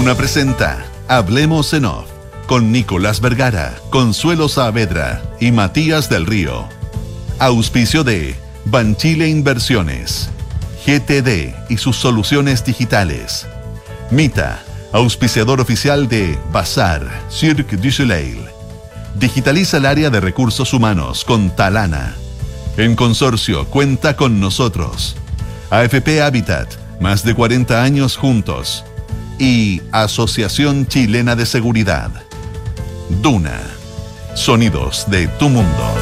Duna presenta Hablemos en Off con Nicolás Vergara, Consuelo Saavedra y Matías del Río. Auspicio de Banchile Inversiones, GTD y sus soluciones digitales. Mita, auspiciador oficial de Bazar, Cirque du Soleil. Digitaliza el área de recursos humanos con Talana. En consorcio, cuenta con nosotros. AFP Habitat, más de 40 años juntos. Y Asociación Chilena de Seguridad. Duna. Sonidos de tu mundo.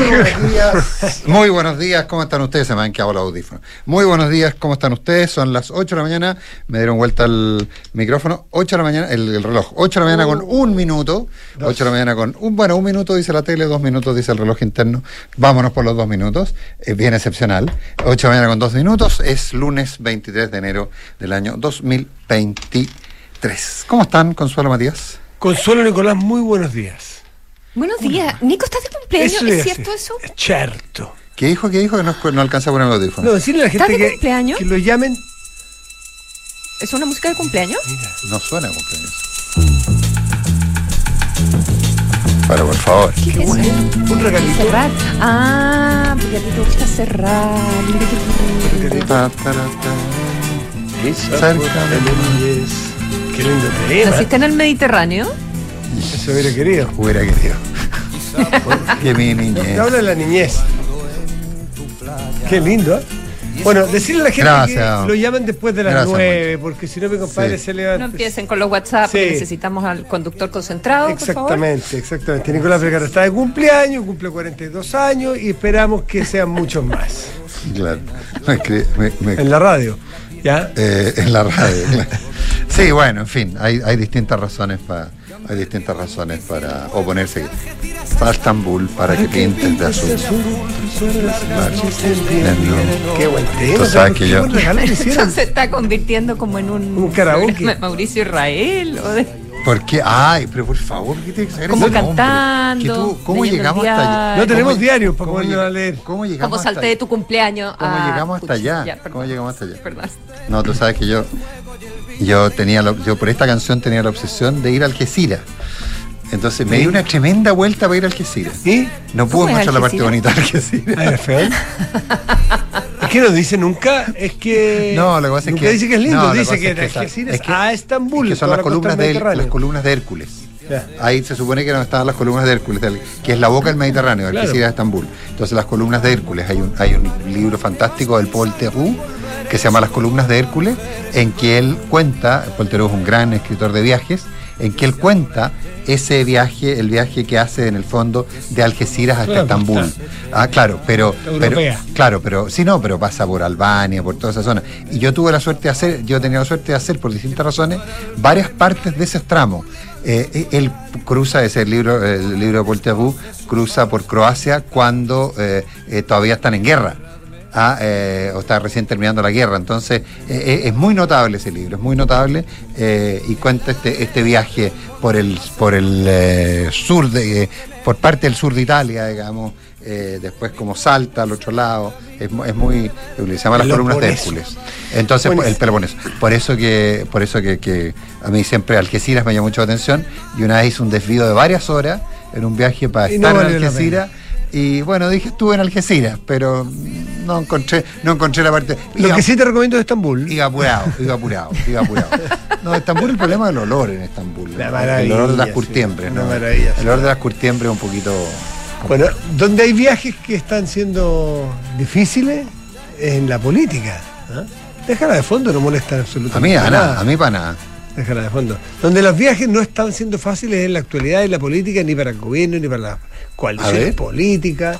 Muy buenos días. Muy buenos días, ¿cómo están ustedes? Se me han quedado los audífonos. Muy buenos días, ¿cómo están ustedes? Son las 8 de la mañana, me dieron vuelta el micrófono. 8 de la mañana, el, el reloj. 8 de la mañana con un minuto. 8 de la mañana con un, bueno, un minuto dice la tele, dos minutos dice el reloj interno. Vámonos por los dos minutos. Es bien excepcional. 8 de la mañana con dos minutos. Es lunes 23 de enero del año 2023. ¿Cómo están, Consuelo Matías? Consuelo Nicolás, muy buenos días. Buenos días. Nico, ¿estás de cumpleaños? ¿Es cierto eso? Cierto. ¿Qué dijo? ¿Qué dijo? Que no, no alcanza a poner el audífono. No, decirle a la ¿Estás gente de que, cumpleaños? que lo llamen. ¿Es una música de cumpleaños? No suena a cumpleaños. Pero por favor. ¿Qué, Qué es bueno. eso? Un regalito. Cerrar. Ah, porque a ti te gusta cerrar. Mira qué lindo. Ta, tara, ta. Cerca de. Qué lindo tema. ¿Naciste en el Mediterráneo? Eso hubiera querido. Hubiera querido. que mi niñez. Te habla de la niñez. Qué lindo. ¿eh? Bueno, decirle a la gente Gracias. que lo llamen después de las Gracias, nueve, porque si no mi compadre Sí. se le va No empiecen con los WhatsApp, necesitamos al conductor concentrado, por favor. Exactamente, exactamente. Nicolás Vergara está de cumpleaños, cumple 42 años y esperamos que sean muchos más. Claro. Me escri- me- me- En la radio. ¿Ya? eh, en la radio. claro. Sí, bueno, en fin, hay, hay distintas razones para hay distintas razones para oponerse a Estambul para que pintes de azul. Qué buen tema. Tú sabes que yo-. Eso se está convirtiendo como en un, Un karaoke. Mauricio Israel. O de, ¿Por qué? Ay, pero por favor, ¿qué tiene que saber Como cantando, tú- ¿Cómo llegamos hasta allá? No tenemos ¿Cómo- diario para cómo llega- a leer. ¿Cómo llegamos como hasta salté de tu cumpleaños. ¿Cómo a- llegamos hasta allá? ya, perdón. ¿Cómo llegamos hasta allá? Perdón. No, tú sabes que yo, yo tenía, la- yo por esta canción tenía la obsesión de ir a Algeciras. Entonces me di una tremenda vuelta para ir a Algeciras. ¿Y? No ¿Cómo pude mostrar la parte bonita de Algeciras. Es que no dice nunca, es que. No, lo que pasa es nunca que. dice que es lindo, no, dice que es Algeciras es que- a Estambul. es que son las columnas, de, las columnas de Hércules. Ahí se supone que no estaban las columnas de Hércules, que es la boca del Mediterráneo, de Claro. Algeciras a Estambul. Entonces las columnas de Hércules, hay un, hay un libro fantástico del Paul Theroux que se llama Las columnas de Hércules, en que él cuenta, Paul Theroux es un gran escritor de viajes, en que él cuenta ese viaje, el viaje que hace en el fondo de Algeciras hasta Claro, Estambul. está. Ah, claro, pero, pero claro, pero sí no, pero pasa por Albania, por toda esa zona. Y yo tuve la suerte de hacer, yo tenía la suerte de hacer por distintas razones varias partes de esos tramos. Eh, él cruza ese libro, el libro de Theroux, cruza por Croacia cuando eh, eh, todavía están en guerra. Eh, o está recién terminando la guerra. Entonces, eh, eh, es muy notable ese libro, es muy notable eh, y cuenta este, este viaje por el, por el sur, de, por parte del sur de Italia, digamos, después como salta al otro lado, es, mu- es muy, se llama las columnas de. Hércules. Entonces, Buenísimo. el Peloponeso. Por eso que, por eso que, que a mí siempre Algeciras me llamó mucho la atención y una vez hice un desvío de varias horas en un viaje para Y no estar en Algeciras. Y bueno, dije estuve en Algeciras, pero no encontré, no encontré la parte. Lo Iba, que sí te recomiendo es Estambul. iba apurado, iba apurado, iba apurado. No, Estambul el problema es el olor en Estambul. La el maravilla, olor de las sí, curtiembres, una ¿no? maravilla. El olor de las curtiembres es un poquito. Bueno, donde hay viajes que están siendo difíciles es en la política. ¿ah? Déjala de fondo, no molesta A mí absolutamente a nada, a mí para nada. Déjala de fondo. Donde los viajes no están siendo fáciles en la actualidad, en la política, ni para el gobierno, ni para las coaliciones políticas.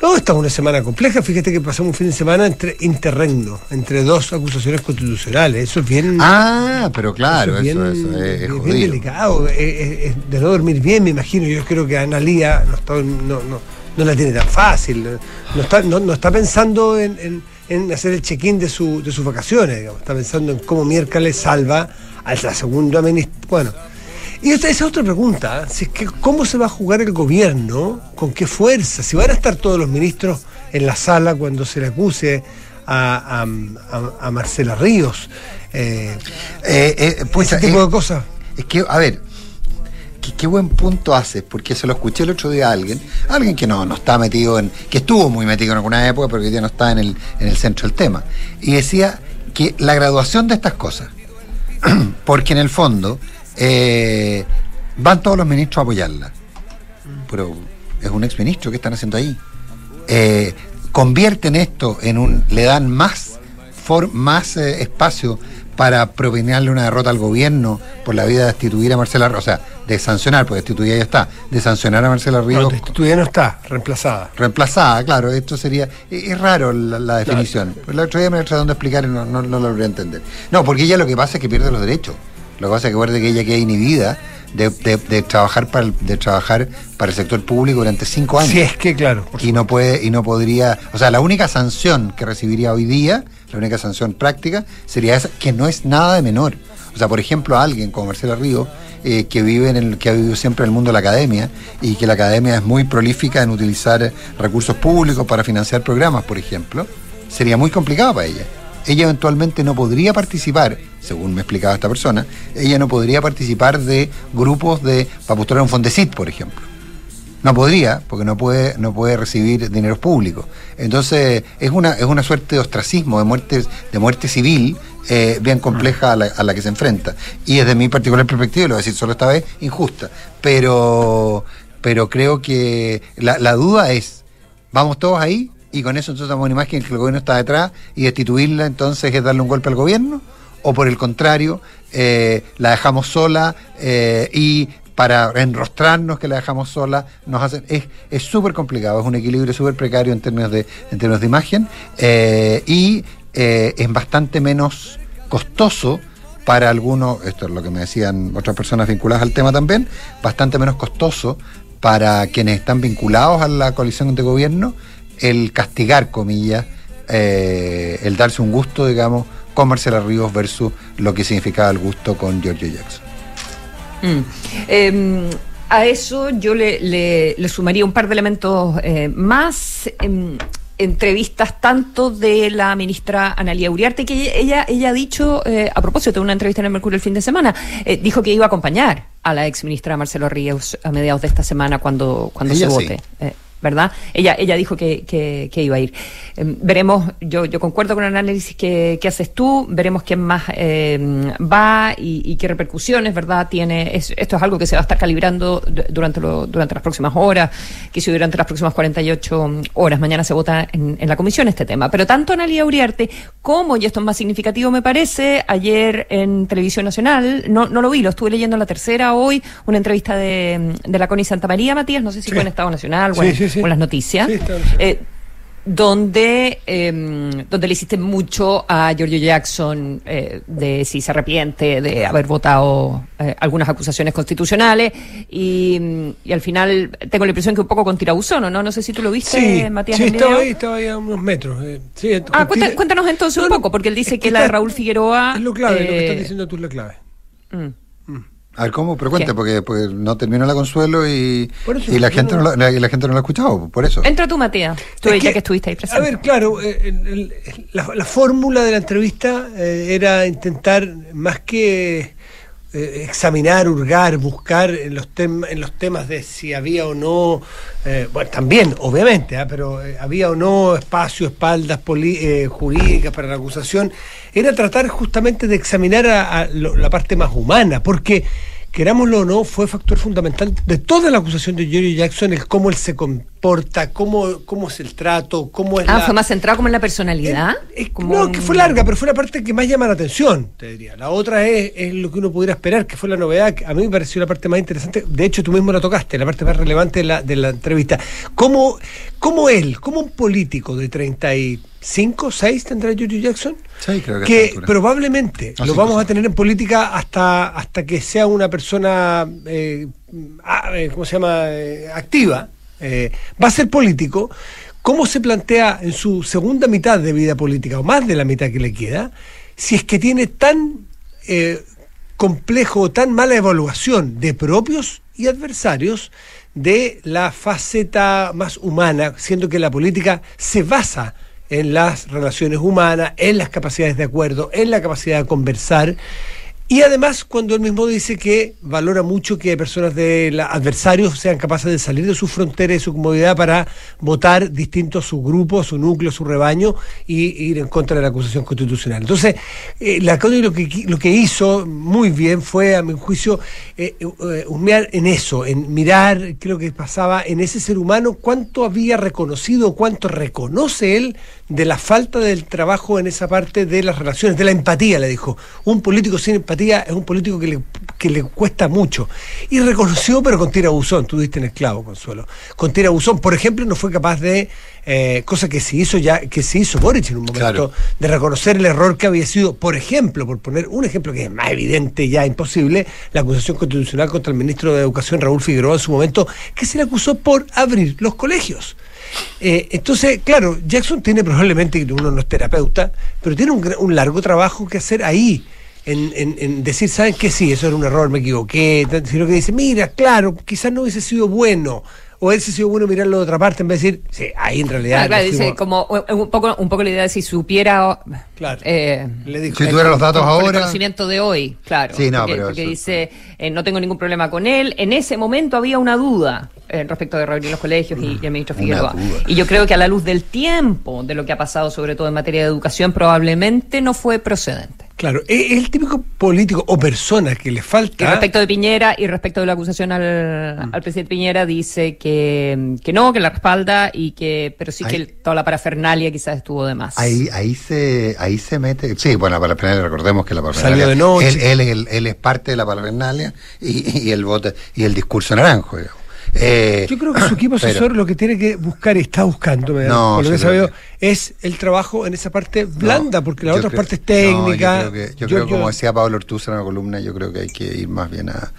No, esta es una semana compleja. Fíjate que pasamos un fin de semana entre interregno, entre dos acusaciones constitucionales. Eso es bien. Ah, pero claro, eso es eso, bien, es, es bien delicado. De no dormir bien, me imagino. Yo creo que Analía no, está- no, no, no la tiene tan fácil. No está, no, no está pensando en, en- en hacer el check-in de, su, de sus vacaciones. digamos. Está pensando en cómo miércoles salva a la segunda ministra. Bueno, Y esa es otra pregunta, ¿eh? si es que cómo se va a jugar el gobierno, con qué fuerza, si van a estar todos los ministros en la sala cuando se le acuse a, a- Marcela Ríos, eh, Eh, eh, pucha, ese tipo de cosas. Es que, a ver, qué, qué buen punto haces, porque se lo escuché el otro día a alguien, alguien que no, no está metido en, que estuvo muy metido en alguna época, pero que ya no está en el, en el centro del tema. Y decía que la graduación de estas cosas, porque en el fondo eh, van todos los ministros a apoyarla. Pero es un exministro que están haciendo ahí. Eh, convierten esto en un. le dan más, for- más eh, espacio para propinarle una derrota al gobierno por la vida de destituir a Marcela sea, de sancionar, porque destituida ya está, de sancionar a Marcela Ríos No, destituida no está, reemplazada. reemplazada, claro, esto sería. Es, es raro la, la definición. Pues el otro día me lo trataron de explicar y no, no, no lo logré entender. No, porque ella lo que pasa es que pierde los derechos. Lo que pasa es que acuerde que ella queda inhibida de, de- de trabajar para el, de trabajar para el sector público durante cinco años Si es que, claro, y no puede y no podría o sea la única sanción que recibiría hoy día la única sanción práctica sería esa que no es nada de menor o sea por ejemplo alguien como Marcela Ríos eh, que vive en que ha vivido siempre en el mundo de la academia y que la academia es muy prolífica en utilizar recursos públicos para financiar programas por ejemplo sería muy complicado para ella ella eventualmente no podría participar, según me explicaba esta persona, ella no podría participar de grupos de para postular un Fondesit, por ejemplo. No podría, porque no puede, no puede recibir dineros públicos. Entonces, es una, es una suerte de ostracismo, de muerte, de muerte civil, eh, bien compleja a la, que se enfrenta. Y desde mi particular perspectiva, lo voy a decir solo esta vez, injusta. Pero, pero creo que la, la duda es, ¿vamos todos ahí? Y con eso entonces damos una imagen que el gobierno está detrás y destituirla entonces es darle un golpe al gobierno. O por el contrario, eh, la dejamos sola eh, y para enrostrarnos que la dejamos sola, nos hacen. Es es súper complicado, es un equilibrio súper precario en términos de, en términos de imagen y eh, es bastante menos costoso para algunos, esto es lo que me decían otras personas vinculadas al tema también, bastante menos costoso para quienes están vinculados a la coalición de gobierno el castigar, comillas, eh, el darse un gusto, digamos, con Marcela Ríos versus lo que significaba el gusto con Giorgio Jackson. Mm. Eh, a eso yo le, le- sumaría un par de elementos eh, más. Entrevistas tanto de la ministra Analia Uriarte, que ella, ella ha dicho, eh, a propósito de una entrevista en el Mercurio el fin de semana, eh, dijo que iba a acompañar a la ex ministra Marcelo Ríos a mediados de esta semana cuando, cuando Ella se sí. vote. eh, ¿Verdad? Ella, ella dijo que, que- que iba a ir. Eh, veremos, yo, yo concuerdo con el análisis que, que haces tú, veremos quién más eh, va y, y qué repercusiones, ¿verdad? Tiene, es- esto es algo que se va a estar calibrando du- durante, lo- durante las próximas horas, que si durante las próximas 48 horas. Mañana se vota en, en la comisión este tema. Pero tanto Analia Uriarte como, y esto es más significativo me parece, ayer en Televisión Nacional, no, no lo vi, lo estuve leyendo en la tercera hoy, una entrevista de, de la Connie Santa María, Matías, no sé si Sí. fue en Estado Nacional o, Sí, en, sí, sí. en las noticias. Sí. Eh, donde, eh, donde le hiciste mucho a Giorgio Jackson eh, de si se arrepiente de haber votado eh, algunas acusaciones constitucionales y, y al final tengo la impresión que un poco con tirabuzón, ¿no? No sé si tú lo viste, Sí, Matías. sí, estaba ahí, estaba ahí a unos metros. eh, sí, Ah, con cuéntanos entonces un No, poco, porque él dice que la de Raúl Figueroa... Es lo clave, lo que estás diciendo tú es la clave. mm. A ver, ¿cómo? Pero cuenta, ¿Qué? porque, porque no terminó la consuelo y, eso, y la, gente no- no, la, y la gente no lo ha escuchado, por eso. Entra tú, Matías, tú Es ya que, que estuviste ahí A presente. ver, claro, eh, el- el- la, la fórmula de la entrevista eh, era intentar, más que eh, examinar, hurgar, buscar en los, en los temas de si había o no, eh, bueno, también, obviamente, ah, pero eh, había o no espacio, espaldas jurídicas para la acusación, era tratar justamente de examinar a lo- la parte más humana, porque querámoslo o no, fue factor fundamental de toda la acusación de Jerry Jackson el cómo él se comporta, cómo, cómo es el trato, cómo es Ah, la... fue más centrado como en la personalidad. Eh, eh, como no, un- que fue larga, pero fue la parte que más llama la atención, te diría. La otra es, es lo que uno pudiera esperar, que fue la novedad, que a mí me pareció la parte más interesante. De hecho, tú mismo la tocaste, la parte más relevante de la, de la entrevista. ¿Cómo, ¿Cómo él, como un político de 35, 6 tendrá Giorgio Jackson? Sí, creo que que probablemente Ah, lo vamos pues. a tener en política hasta hasta que sea una persona eh, ah, eh, ¿cómo se llama? Eh, activa eh, va a ser político cómo se plantea en su segunda mitad de vida política o más de la mitad que le queda si es que tiene tan eh, complejo o tan mala evaluación de propios y adversarios de la faceta más humana, siendo que la política se basa en las relaciones humanas, en las capacidades de acuerdo, en la capacidad de conversar y además, cuando él mismo dice que valora mucho que personas de adversarios sean capaces de salir de su frontera y su comodidad para votar distintos su grupo, su núcleo, su rebaño y ir en contra de la acusación constitucional. Entonces, eh, la lo que, lo que hizo muy bien fue, a mi juicio, eh, eh, humear en eso, en mirar, creo que pasaba en ese ser humano, cuánto había reconocido, cuánto reconoce él de la falta del trabajo en esa parte de las relaciones, de la empatía, le dijo. Un político sin empatía es un político que le, que le cuesta mucho. Y reconoció, pero con tira buzón, tú diste en el clavo, Consuelo. Con tira buzón, por ejemplo, no fue capaz de, eh, cosa que se hizo ya, que se hizo Boric en un momento, de reconocer el error que había sido, por ejemplo, por poner un ejemplo que es más evidente, ya imposible, la acusación constitucional contra el ministro de Educación, Raúl Figueroa, en su momento, que se le acusó por abrir los colegios. Eh, entonces, claro, Jackson tiene probablemente, uno no es terapeuta, pero tiene un, largo trabajo que hacer ahí. En, decir, ¿saben qué? Sí, eso era un error, me equivoqué. Sino que dice, mira, claro, quizás no hubiese sido bueno o hubiese sido bueno mirarlo de otra parte en vez de decir, sí, ahí en realidad. Claro, dice, como un poco, un poco la idea de si supiera. Claro. Eh, le dijo, si tuviera los datos ahora. el conocimiento de hoy, claro. Sí, no, porque, dice, eh, no tengo ningún problema con él. En ese momento había una duda eh, respecto de reunir los colegios y, el ministro Figueroa. Y yo creo que a la luz del tiempo, de lo que ha pasado, sobre todo en materia de educación, probablemente no fue procedente. Claro, es el típico político o persona que le falta. Y respecto de Piñera y respecto de la acusación al, mm. presidente Piñera, dice que, que, no, que la respalda y que, pero sí que toda la parafernalia quizás estuvo de más. Ahí, ahí se, ahí se mete, sí, bueno, la parafernalia, recordemos que la parafernalia. Salió de noche. Él, él, él, es parte de la parafernalia y, y el voto, y el discurso naranjo, digamos. Eh, Yo creo que su equipo asesor lo que tiene que buscar y está buscando, no, por lo que es el trabajo en esa parte blanda, porque la otra parte es técnica. yo creo, que, yo creo como decía Pablo Ortúzar en la columna, yo creo que hay que ir más bien a,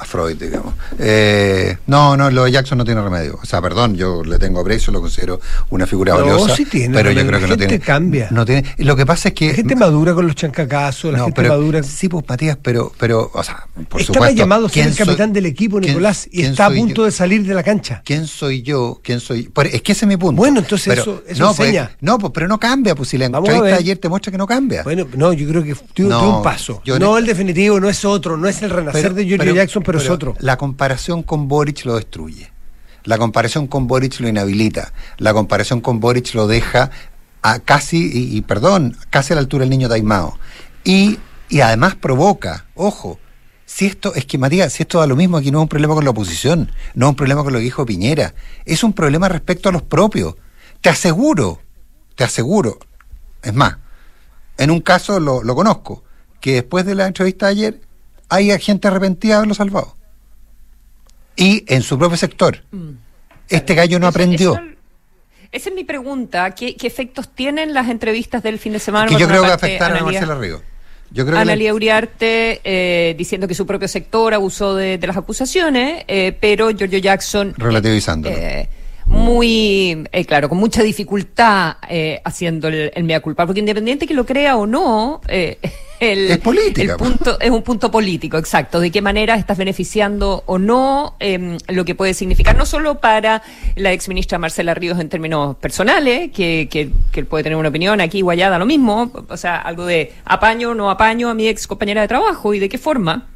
a Freud, digamos. Eh, no, no, lo de Jackson no tiene remedio. O sea, perdón, yo le tengo aprecio, lo considero una figura valiosa. Sí tiene, pero yo creo que no tiene. cambia. No tiene, lo que pasa es que. La gente madura con los chancacazos, la gente madura. Sí, pues Matías, pero, pero, o sea, por Estaba supuesto. llamado a ser el capitán del equipo, Nicolás, y está a punto de salir de la cancha. ¿Quién soy yo? ¿Quién soy? Es que ese es mi punto. Bueno, entonces eso, eso no, pues, enseña. no, pues, pero no cambia, pues si la entrevista ayer te muestra que no cambia. Bueno, no, yo creo que tuvo, un paso. no el definitivo, no es otro, no es el renacer de George Jackson, pero, es otro. La comparación con Boric lo destruye. La comparación con Boric lo inhabilita. La comparación con Boric lo deja a casi, y, perdón, casi a la altura del niño taimado. Y, y además provoca, ojo, si esto, es que Matías, si esto da lo mismo, aquí no es un problema con la oposición, no es un problema con lo que dijo Piñera, es un problema respecto a los propios. Te aseguro, te aseguro, es más, en un caso lo, lo conozco, que después de la entrevista de ayer hay gente arrepentida de haberlo salvado y en su propio sector. Mm. Este gallo no aprendió. esa es mi pregunta. ¿Qué, efectos tienen las entrevistas del fin de semana? Que yo creo que afectaron a Marcela Río. Yo creo Analia Uriarte eh, diciendo que su propio sector abusó de, las acusaciones, eh, pero Giorgio Jackson... Relativizándolo. Eh, muy, claro, con mucha dificultad haciendo el, el, mea culpa, porque independiente que lo crea o no, es política. El punto, es un punto político, exacto. De qué manera estás beneficiando o no em, lo que puede significar no solo para la exministra Marcela Ríos en términos personales, que, que, que puede tener una opinión aquí guayada lo mismo, o sea, algo de apaño o no apaño a mi ex compañera de trabajo y de qué forma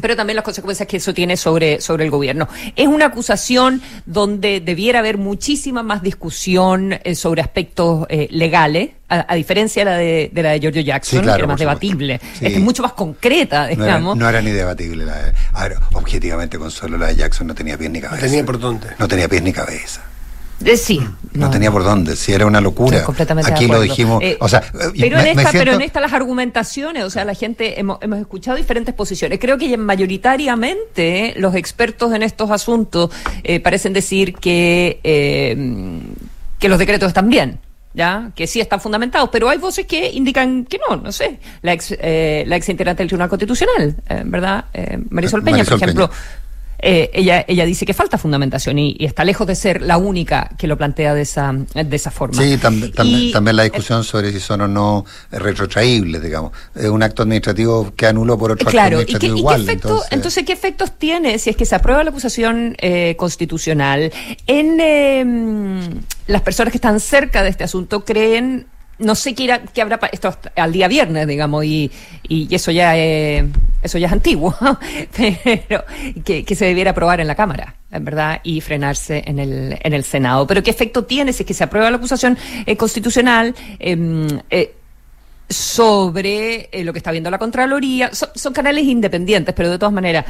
pero también las consecuencias que eso tiene sobre, sobre el gobierno. Es una acusación donde debiera haber muchísima más discusión eh, sobre aspectos eh, legales, a, diferencia de la de, de la de Giorgio Jackson, que era más debatible. es mucho más concreta, digamos. No era, ni debatible. La de, a ver, objetivamente, solo la de Jackson no tenía pies ni cabeza. No tenía por dónde. No tenía pies ni cabeza. Eh, sí. No, tenía por dónde, si era una locura. Aquí lo dijimos. Eh, o sea, pero, en esta, pero en esta las argumentaciones, o sea, la gente hemos, hemos escuchado diferentes posiciones. Creo que mayoritariamente los expertos en estos asuntos eh, parecen decir que, que los decretos están bien. ¿ya? que sí están fundamentados, pero hay voces que indican que no, no sé. La ex, la ex integrante del Tribunal Constitucional, ¿verdad? Marisol Peña, por ejemplo, eh, ella, ella dice que falta fundamentación y, está lejos de ser la única que lo plantea de esa, de esa forma. Sí, también, también, la discusión sobre si son o no retrotraíbles, digamos. Es un acto administrativo que anuló por otro claro, acto administrativo ¿y qué, efecto, entonces... ¿qué efectos tiene si es que se aprueba la acusación eh, constitucional en em, las personas que están cerca de este asunto creen no sé qué, irá, qué habrá esto al día viernes, digamos, y, y eso ya es, eso ya es antiguo, pero que, se debiera aprobar en la Cámara, en verdad, y frenarse en el, en el Senado. Pero qué efecto tiene si es que se aprueba la acusación eh, constitucional em, eh, sobre eh, lo que está viendo la Contraloría, son, canales independientes, pero de todas maneras,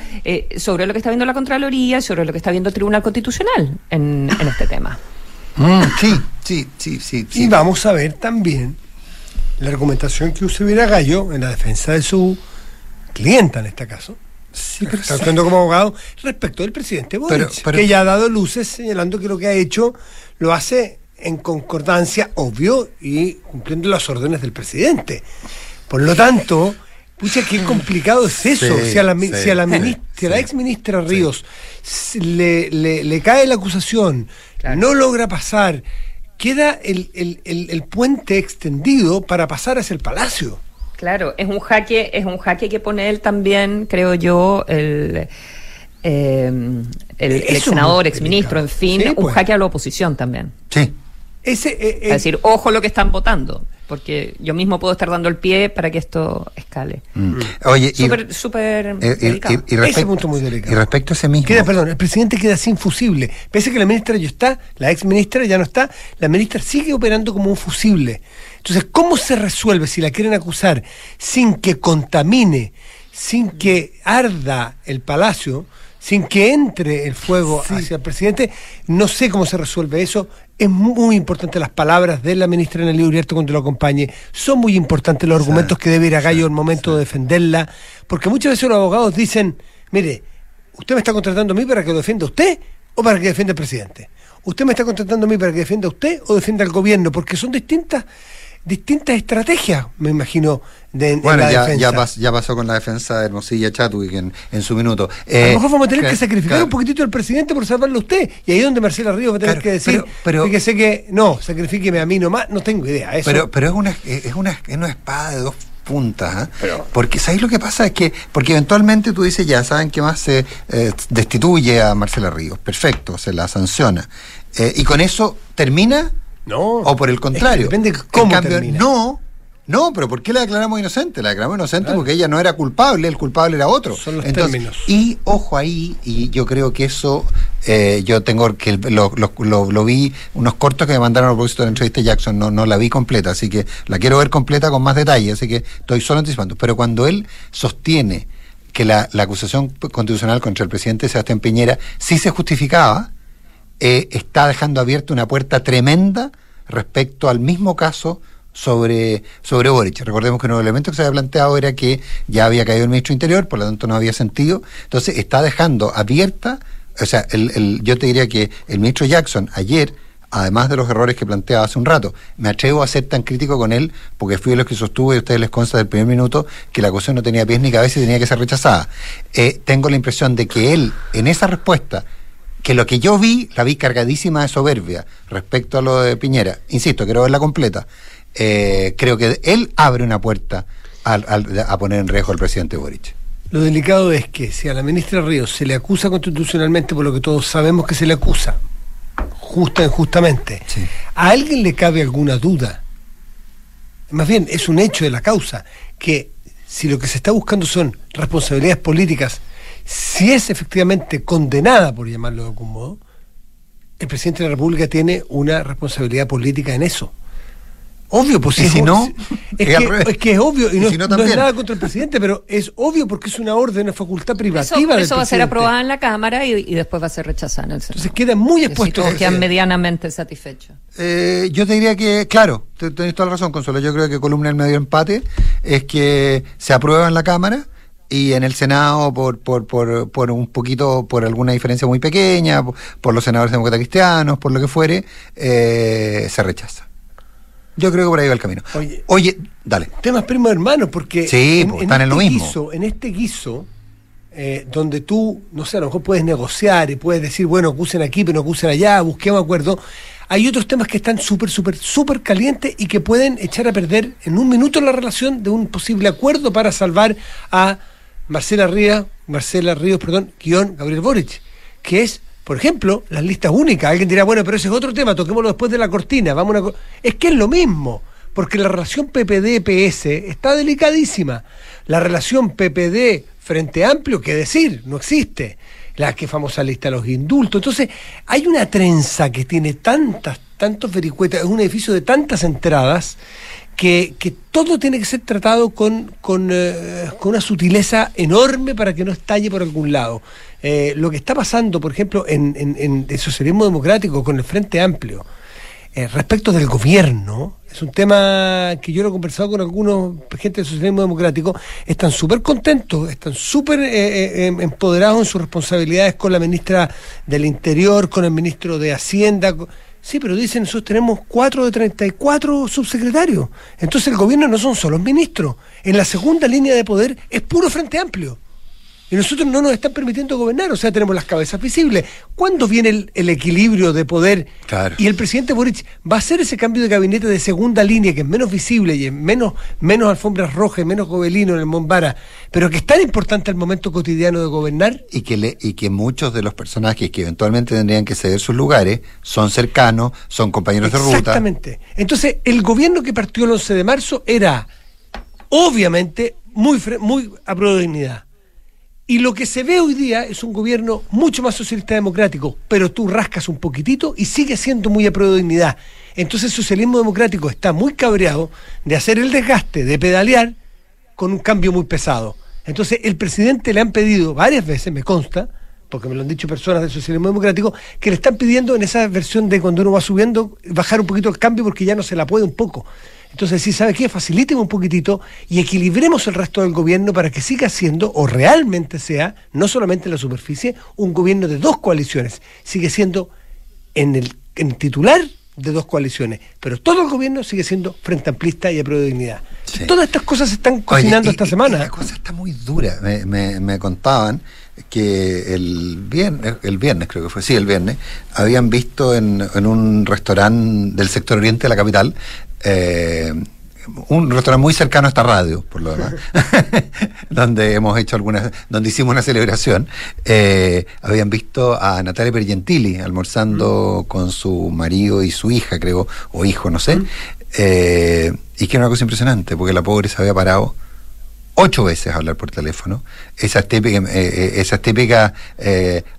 sobre lo que está viendo la Contraloría, sobre lo que está viendo el Tribunal Constitucional en, en este tema. Mm, sí, sí, sí, sí, Y vamos a ver también la argumentación que use Gallo en la defensa de su clienta en este caso. Sí, pero está actuando como abogado respecto del presidente Boric, que ya ha dado luces señalando que lo que ha hecho lo hace en concordancia, obvio, y cumpliendo las órdenes del presidente. Por lo tanto, pucha, qué complicado es eso. si, a la, si, a la, la ex ministra Ríos le, le, cae la acusación, no logra pasar, queda el, el, el, puente extendido para pasar hacia el palacio. Claro, es un jaque, es un jaque que pone él también, creo yo, el, eh, el, senador, ex ministro, en fin, un pues. jaque a la oposición también. Sí. Ese, eh, es decir, ojo lo que están votando porque yo mismo puedo estar dando el pie para que esto escale. Mm. Oye, súper, súper eh, delicado. Y, ese punto muy delicado. Y respecto a ese mismo. Queda, perdón, el presidente queda sin fusible. Pese a que la ministra ya está, la ex ministra ya no está, la ministra sigue operando como un fusible. Entonces, ¿cómo se resuelve si la quieren acusar sin que contamine, sin que arda el palacio? Sin que entre el fuego hacia el presidente. No sé cómo se resuelve eso. Es muy importante las palabras de la ministra en el libro abierto cuando lo acompañe. Son muy importantes los argumentos que debe ir a Gallo en el momento de defenderla. Porque muchas veces los abogados dicen, mire, ¿usted me está contratando a mí para que lo defienda usted o para que defienda el presidente? ¿Usted me está contratando a mí para que defienda usted o defienda al gobierno? Porque son distintas distintas estrategias, me imagino, de, bueno, la ya, defensa. Ya, pasó con la defensa de Hermosilla Chatwick en, en su minuto. Eh, a lo mejor vamos a tener que, sacrificar un poquitito al presidente por salvarlo a usted. Y ahí es donde Marcela Ríos va a tener que decir pero, que sé que no, sacrifíqueme a mí nomás, no tengo idea. Eso. Pero, pero es una, es una, es una espada de dos puntas, ¿eh? porque ¿sabéis lo que pasa? Es que, porque eventualmente tú dices, ya, ¿saben qué más se eh, destituye a Marcela Ríos? Perfecto, se la sanciona. Eh, y con eso termina no. O por el contrario. depende cómo cambio, No, no, pero ¿por qué la declaramos inocente? La declaramos inocente porque ella no era culpable, el culpable era otro. Son los términos. Y ojo ahí, y yo creo que eso, eh, yo tengo que lo, lo, vi, unos cortos que me mandaron a propósito de la entrevista de Jackson, no, no la vi completa, así que la quiero ver completa con más detalle, así que estoy solo anticipando. Pero cuando él sostiene que la, la acusación constitucional contra el presidente Sebastián Piñera sí se justificaba, eh, está dejando abierta una puerta tremenda respecto al mismo caso sobre, sobre Boric. Recordemos que uno de los elementos que se había planteado era que ya había caído el ministro Interior, por lo tanto no había sentido. Entonces está dejando abierta, o sea, el, yo te diría que el ministro Jackson ayer, además de los errores que planteaba hace un rato, me atrevo a ser tan crítico con él porque fui de los que sostuve, y a ustedes les consta del primer minuto, que la acusación no tenía pies ni cabeza y tenía que ser rechazada. Eh, tengo la impresión de que él, en esa respuesta, que lo que yo vi, la vi cargadísima de soberbia respecto a lo de Piñera. Insisto, quiero verla completa. Eh, creo que él abre una puerta a poner en riesgo al presidente Boric. Lo delicado es que si a la ministra Ríos se le acusa constitucionalmente por lo que todos sabemos que se le acusa, justa injustamente, a alguien le cabe alguna duda. Más bien, es un hecho de la causa que si lo que se está buscando son responsabilidades políticas si es efectivamente condenada, por llamarlo de algún modo, el presidente de la República tiene una responsabilidad política en eso. Obvio, pues si, no, es, que, es, obvio, y, no, no, es nada contra el presidente, pero es obvio porque es una orden, una facultad privativa. Eso, eso va a ser aprobada en la Cámara y, después va a ser rechazada en el Senado. Entonces queda muy expuesto. Si quedan medianamente satisfechos. Eh, yo te diría que, claro, tenés toda la razón, Consuelo. Yo creo que columna del medio empate es que se aprueba en la Cámara y en el Senado por, por, por, por, un poquito, por alguna diferencia muy pequeña, por, los senadores demócratas cristianos, por lo que fuere, eh, se rechaza. Yo creo que por ahí va el camino. Oye, dale. Temas primos hermanos, porque sí, en, pues, están en, lo este mismo. en este guiso, eh, donde tú, no sé, a lo mejor puedes negociar y puedes decir, bueno, acusen aquí, pero no acusen allá, busquemos acuerdo. Hay otros temas que están súper, súper, súper calientes y que pueden echar a perder en un minuto la relación de un posible acuerdo para salvar a Marcela Ríos, Marcela Ríos, perdón, guion Gabriel Boric, que es, por ejemplo, las listas únicas. Alguien dirá, bueno, pero ese es otro tema, toquémoslo después de la cortina, vamos a Es que es lo mismo, porque la relación PPD-PS está delicadísima. La relación PPD Frente Amplio, qué decir, no existe. La que famosa lista de los indultos. Entonces, hay una trenza que tiene tantas, tantos vericuetas, es un edificio de tantas entradas que, todo tiene que ser tratado con, eh, con, una sutileza enorme para que no estalle por algún lado. Eh, lo que está pasando, por ejemplo, en, en, el socialismo democrático con el Frente Amplio, eh, respecto del gobierno, es un tema que yo lo he conversado con algunos gente del socialismo democrático, están súper contentos, están súper em, empoderados en sus responsabilidades con la ministra del Interior, con el ministro de Hacienda. Sí, pero dicen, nosotros tenemos 4 de 34 subsecretarios. Entonces el gobierno no son solo ministros. En la segunda línea de poder es puro frente amplio. Y nosotros no nos están permitiendo gobernar, o sea, tenemos las cabezas visibles. ¿Cuándo viene el, equilibrio de poder? Y el presidente Boric va a hacer ese cambio de gabinete de segunda línea, que es menos visible y es menos, menos alfombras rojas, menos gobelino en el Mombara, pero que es tan importante el momento cotidiano de gobernar. Y que, le, y que muchos de los personajes que eventualmente tendrían que ceder sus lugares son cercanos, son compañeros de ruta. Exactamente. Entonces, el gobierno que partió el 11 de marzo era, obviamente, muy, muy a prueba de dignidad y lo que se ve hoy día es un gobierno mucho más socialista democrático, pero tú rascas un poquitito y sigue siendo muy a prueba de dignidad. Entonces el socialismo democrático está muy cabreado de hacer el desgaste, de pedalear con un cambio muy pesado. Entonces el presidente le han pedido varias veces, me consta, porque me lo han dicho personas del socialismo democrático, que le están pidiendo en esa versión de cuando uno va subiendo, bajar un poquito el cambio porque ya no se la puede un poco. Entonces, si sabe qué, faciliten un poquitito y equilibremos el resto del gobierno para que siga siendo, o realmente sea, no solamente en la superficie, un gobierno de dos coaliciones. Sigue siendo en el, titular de dos coaliciones, pero todo el gobierno sigue siendo frente amplista y a prueba de dignidad. Todas estas cosas se están cocinando esta semana. la cosa está muy dura. Me, me, contaban que el viernes, el viernes creo que fue, sí, el viernes, habían visto en, en un restaurante del sector oriente de la capital eh, un restaurante muy cercano a esta radio, por lo demás, donde hemos hecho algunas, donde hicimos una celebración, eh, habían visto a Natalia Pergentili almorzando mm. con su marido y su hija, creo, o hijo, no sé, mm. eh, y que era una cosa impresionante, porque la pobre se había parado ocho veces a hablar por teléfono, esas típicas, esas típicas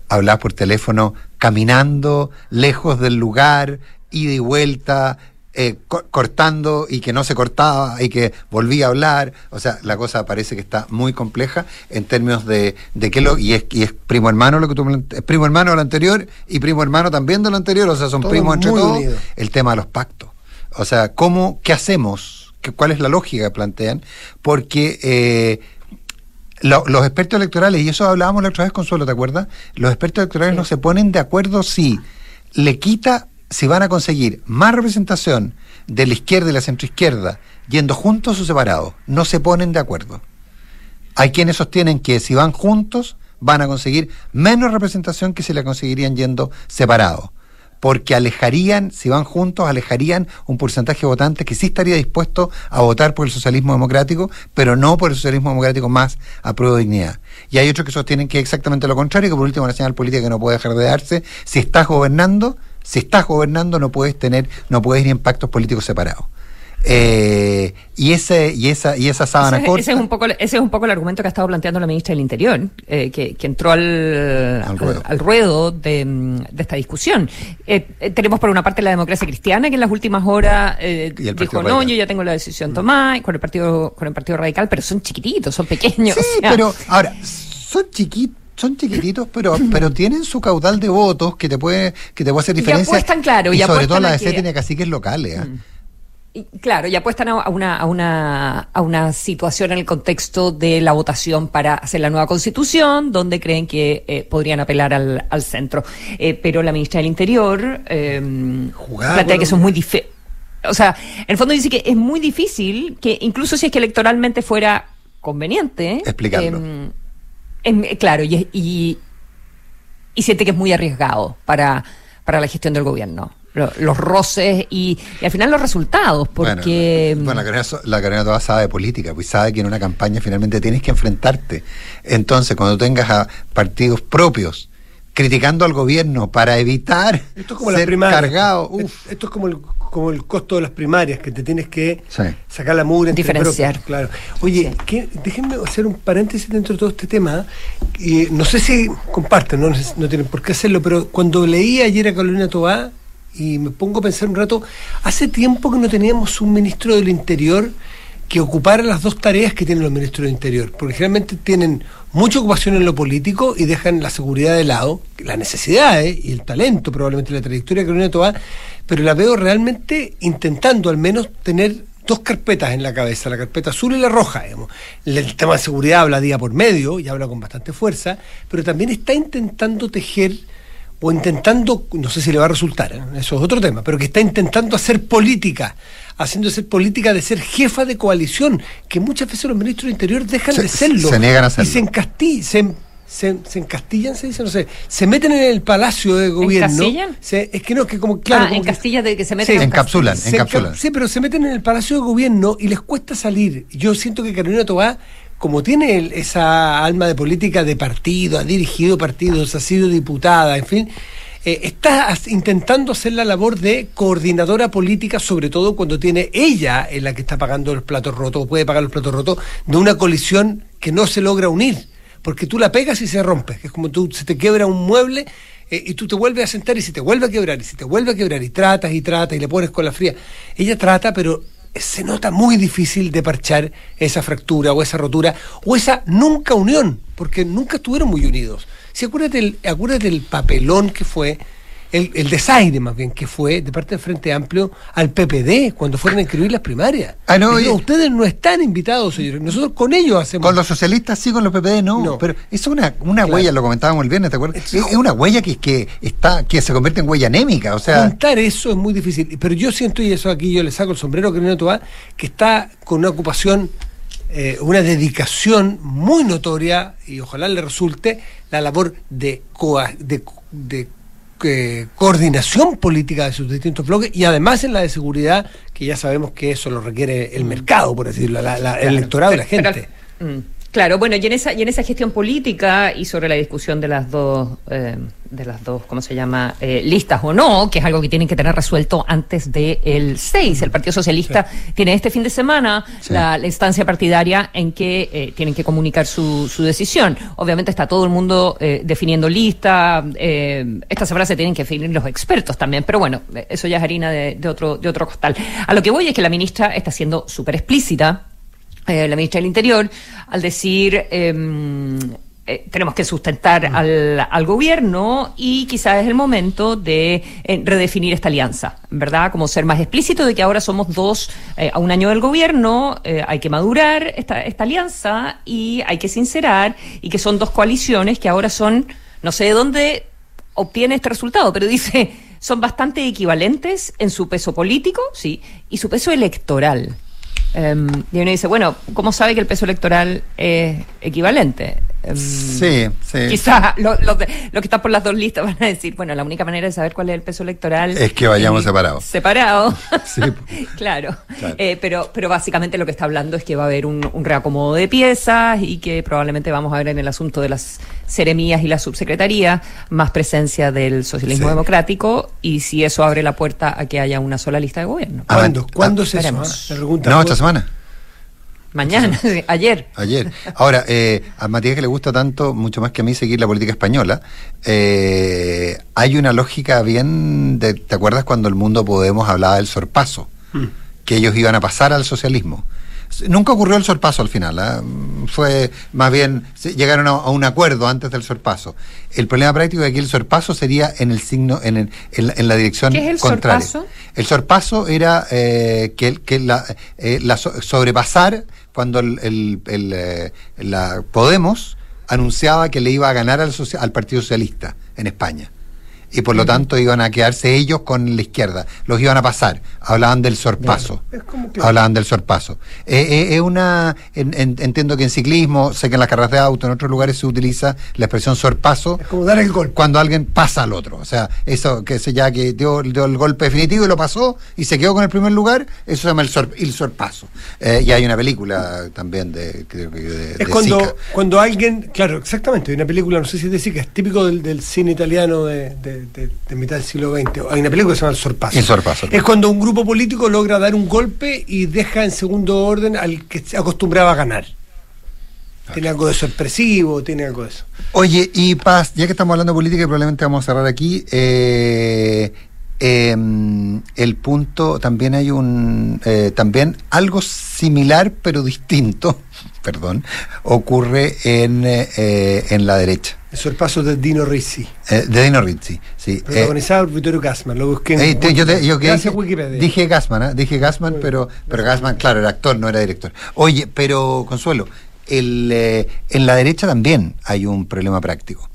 hablar por teléfono caminando lejos del lugar, ida y vuelta, eh, cortando y que no se cortaba y que volvía a hablar. O sea, la cosa parece que está muy compleja en términos de, de qué lo. Y es, y es primo hermano lo que tú. Es primo hermano de lo anterior y primo hermano también de lo anterior. O sea, son primos entre todos. El tema de los pactos. O sea, ¿cómo, qué hacemos? ¿Qué, ¿Cuál es la lógica que plantean? Porque. Eh, los expertos electorales, y eso hablábamos la otra vez, Consuelo, ¿te acuerdas? Los expertos electorales no se ponen de acuerdo si le quita si van a conseguir más representación de la izquierda y la centroizquierda yendo juntos o separados. No se ponen de acuerdo. Hay quienes sostienen que si van juntos van a conseguir menos representación que si la conseguirían yendo separados. Porque alejarían, si van juntos, alejarían un porcentaje de votantes que sí estaría dispuesto a votar por el socialismo democrático, pero no por el socialismo democrático más a prueba de dignidad. Y hay otros que sostienen que es exactamente lo contrario, que por último una señal política que no puede dejar de darse. Si estás gobernando, si estás gobernando no puedes tener, no puedes ir en pactos políticos separados. Eh, y ese y esa y esa sábana ese, corta ese es un poco ese es un poco el argumento que ha estado planteando la ministra del Interior eh, que, entró al, al, ruedo, de, esta discusión. Eh, tenemos por una parte la democracia cristiana que en las últimas horas dijo no yo ya tengo la decisión tomada con el partido con el partido radical pero son chiquititos son pequeños sí pero ahora son chiquitos son chiquititos, pero pero tienen su caudal de votos que te puede que te puede hacer diferencia. Y apuestan, claro. Y, sobre todo la DC tiene caciques locales. ¿eh? Mm. claro, y apuestan a una, a, una, a una situación en el contexto de la votación para hacer la nueva constitución, donde creen que eh, podrían apelar al, al centro. Eh, pero la ministra del Interior eh, plantea que eso es muy difícil. O sea, en el fondo dice que es muy difícil que, incluso si es que electoralmente fuera conveniente, explicarlo claro, y, y, y siente que es muy arriesgado para, para la gestión del gobierno. Los roces y, al final los resultados, porque... Bueno, la Carolina toda sabe de política, pues sabe que en una campaña finalmente tienes que enfrentarte. Entonces, cuando tengas a partidos propios criticando al gobierno para evitar esto es como ser cargado... Esto es como el, como el costo de las primarias, que te tienes que sacar la mugre. Diferenciar. claro. Oye, déjenme hacer un paréntesis dentro de todo este tema. y no sé si comparten, no, no tienen por qué hacerlo, pero cuando leí ayer a Carolina Tobá, y me pongo a pensar un rato, hace tiempo que no teníamos un ministro del Interior que ocupara las dos tareas que tienen los ministros del Interior, porque generalmente tienen mucha ocupación en lo político y dejan la seguridad de lado, la necesidad y el talento, probablemente la trayectoria que Carolina Toá, pero la veo realmente intentando al menos tener dos carpetas en la cabeza, la carpeta azul y la roja. Digamos. El tema de seguridad habla día por medio y habla con bastante fuerza, pero también está intentando tejer o intentando, no sé si le va a resultar, ¿eh? eso es otro tema, pero que está intentando hacer política, haciendo hacer política de ser jefa de coalición, que muchas veces los ministros de Interior dejan de serlo. Se niegan a hacerlo. Y se, encastillan, se, se, encastillan, se dice, no sé, se meten en el palacio de gobierno. Se, es que no, que como, claro. Ah, en Castilla de que se meten. en encapsulan, encapsulan. Sí, pero se meten en el palacio de gobierno y les cuesta salir. Yo siento que Carolina Tobá como tiene esa alma de política de partido, ha dirigido partidos, ha sido diputada, en fin, eh, está intentando hacer la labor de coordinadora política, sobre todo cuando tiene ella en la que está pagando los platos rotos, o puede pagar los platos rotos, de una colisión que no se logra unir. Porque tú la pegas y se rompe, es como tú se te quiebra un mueble eh, y tú te vuelves a sentar y se te vuelve a quebrar, y se te vuelve a quebrar, y tratas y tratas y le pones con la fría. Ella trata, pero se nota muy difícil de parchar esa fractura o esa rotura o esa nunca unión, porque nunca estuvieron muy unidos. Si acuérdate, el, acuérdate del papelón que fue el, el, desaire más bien que fue de parte del Frente Amplio al PPD cuando fueron a inscribir las primarias. Ah, no, ustedes no están invitados, señores. Nosotros con ellos hacemos. Con los socialistas sí, con los PPD no. Pero es una, una huella, lo comentábamos el viernes, ¿te acuerdas? Es, una huella que, que está que se convierte en huella anémica. O sea. Contar eso es muy difícil. Pero yo siento, y eso aquí yo le saco el sombrero que Toa, que está con una ocupación eh, una dedicación muy notoria, y ojalá le resulte, la labor de, de, de eh, coordinación política de sus distintos bloques y además en la de seguridad, que ya sabemos que eso lo requiere el mercado, por decirlo, el electorado de la gente. Mm. Claro, bueno, y en esa, y en esa gestión política y sobre la discusión de las dos, eh, de las dos, ¿cómo se llama? Eh, listas o no, que es algo que tienen que tener resuelto antes del 6. El Partido Socialista tiene este fin de semana la, instancia partidaria en que eh, tienen que comunicar su, su decisión. Obviamente está todo el mundo definiendo lista. esta semana se tienen que definir los expertos también, pero bueno, eso ya es harina de, de otro, de otro costal. A lo que voy es que la ministra está siendo súper explícita eh, la ministra del Interior, al decir em, eh, tenemos que sustentar mm. al, gobierno y quizás es el momento de eh, redefinir esta alianza, ¿verdad? Como ser más explícito de que ahora somos dos a un año del gobierno, hay que madurar esta, esta alianza y hay que sincerar y que son dos coaliciones que ahora son, no sé de dónde obtiene este resultado, pero dice, son bastante equivalentes en su peso político, sí, y su peso electoral. Em, y uno dice, bueno, ¿cómo sabe que el peso electoral es equivalente? Em, sí, sí. Quizás los lo, que están por las dos listas van a decir, bueno, la única manera de saber cuál es el peso electoral es que vayamos separados. Separados. Sí. claro. Eh, pero, pero básicamente lo que está hablando es que va a haber un, reacomodo de piezas y que probablemente vamos a ver en el asunto de las seremías y la subsecretaría más presencia del socialismo democrático y si eso abre la puerta a que haya una sola lista de gobierno. ¿Cuándo? ¿Cuándo se No, esta semana. Mañana, ayer. Ayer. Ahora, eh, a Matías que le gusta tanto, mucho más que a mí, seguir la política española, eh, hay una lógica bien, de, ¿te acuerdas cuando el mundo Podemos hablaba del sorpaso? Mm. Que ellos iban a pasar al socialismo. Nunca ocurrió el sorpaso al final, ¿ah? fue más bien, llegaron a, un acuerdo antes del sorpaso. El problema práctico es que aquí el sorpaso sería en el signo, en, en, la dirección ¿Qué es el contraria. Sorpaso? El sorpaso era eh, que, que la, la sobrepasar cuando el, eh, la Podemos anunciaba que le iba a ganar al, al Partido Socialista en España. Y por lo tanto iban a quedarse ellos con la izquierda, los iban a pasar, hablaban del sorpaso, que- hablaban del sorpaso. Eh, eh, es una, en- en- entiendo que en ciclismo, sé que en las carreras de auto, en otros lugares se utiliza la expresión sorpaso Es como dar el golpe. cuando alguien pasa al otro, o sea, eso que se ya que dio, dio el golpe definitivo y lo pasó y se quedó con el primer lugar, eso se llama el, sor- el sorpaso. Eh, y hay una película también de, creo que de, Es de cuando, Zika. cuando alguien, claro, exactamente, hay una película, no sé si es de Zika, es típico del, del cine italiano de, de- de- de mitad del siglo XX. Hay una película que se llama El Sorpaso. El Sorpaso. Es cuando un grupo político logra dar un golpe y deja en segundo orden al que se acostumbraba a ganar. Tiene algo de eso expresivo, tiene algo de eso. Oye, y Paz, ya que estamos hablando de política y probablemente vamos a cerrar aquí, eh, em, el punto, también hay un, eh, también algo similar pero distinto, perdón, ocurre en, eh, eh, en la derecha, El Sorpaso de Dino Risi, eh, de Dino Rizzi, sí. protagonizado por Vittorio Gassman. Lo busqué en te- yo te- yo que Gracias, dije, Wikipedia. dije Gassman, dije Gassman, Muy pero, bien. pero Gassman, claro, era actor, no era director. Oye, pero Consuelo, el, en la derecha también hay un problema práctico.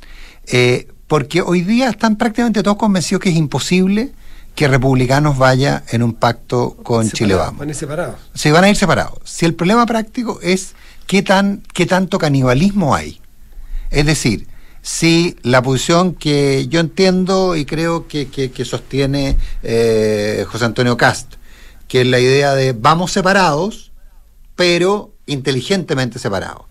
Eh, porque hoy día están prácticamente todos convencidos que es imposible que Republicanos vaya en un pacto con Chile Vamos. Van a ir separados. Se van a ir separados. Si el problema práctico es qué, tan, qué tanto canibalismo hay. Es decir, si la posición que yo entiendo y creo que, que- que sostiene eh, José Antonio Cast, que es la idea de vamos separados, pero inteligentemente separados.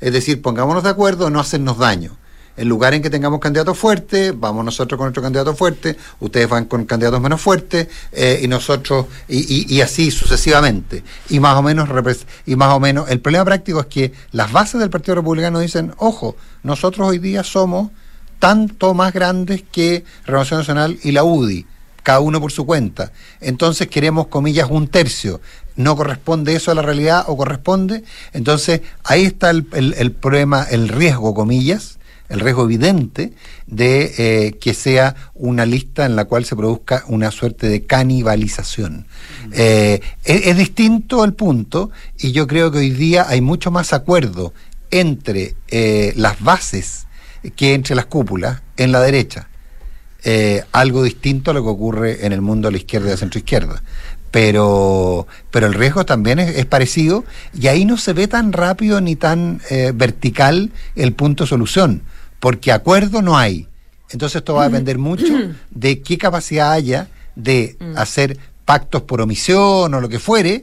Es decir, pongámonos de acuerdo, no hacernos daño. El lugar en que tengamos candidatos fuertes, vamos nosotros con nuestro candidato fuerte, ustedes van con candidatos menos fuertes, eh, y nosotros, y, y- así sucesivamente. Y más o menos, y más o menos, el problema práctico es que las bases del Partido Republicano dicen, ojo, nosotros hoy día somos tanto más grandes que Renovación Nacional y la UDI, cada uno por su cuenta. Entonces queremos, comillas, un tercio. ¿No corresponde eso a la realidad o corresponde? Entonces ahí está el- el problema, el riesgo, comillas, el riesgo evidente de eh, que sea una lista en la cual se produzca una suerte de canibalización. Eh, es, es distinto el punto y yo creo que hoy día hay mucho más acuerdo entre eh, las bases que entre las cúpulas en la derecha. Eh, algo distinto a lo que ocurre en el mundo de la izquierda y de la centroizquierda. Pero, pero el riesgo también es, es parecido y ahí no se ve tan rápido ni tan eh, vertical el punto de solución, porque acuerdo no hay. Entonces esto va a depender mucho de qué capacidad haya de hacer pactos por omisión o lo que fuere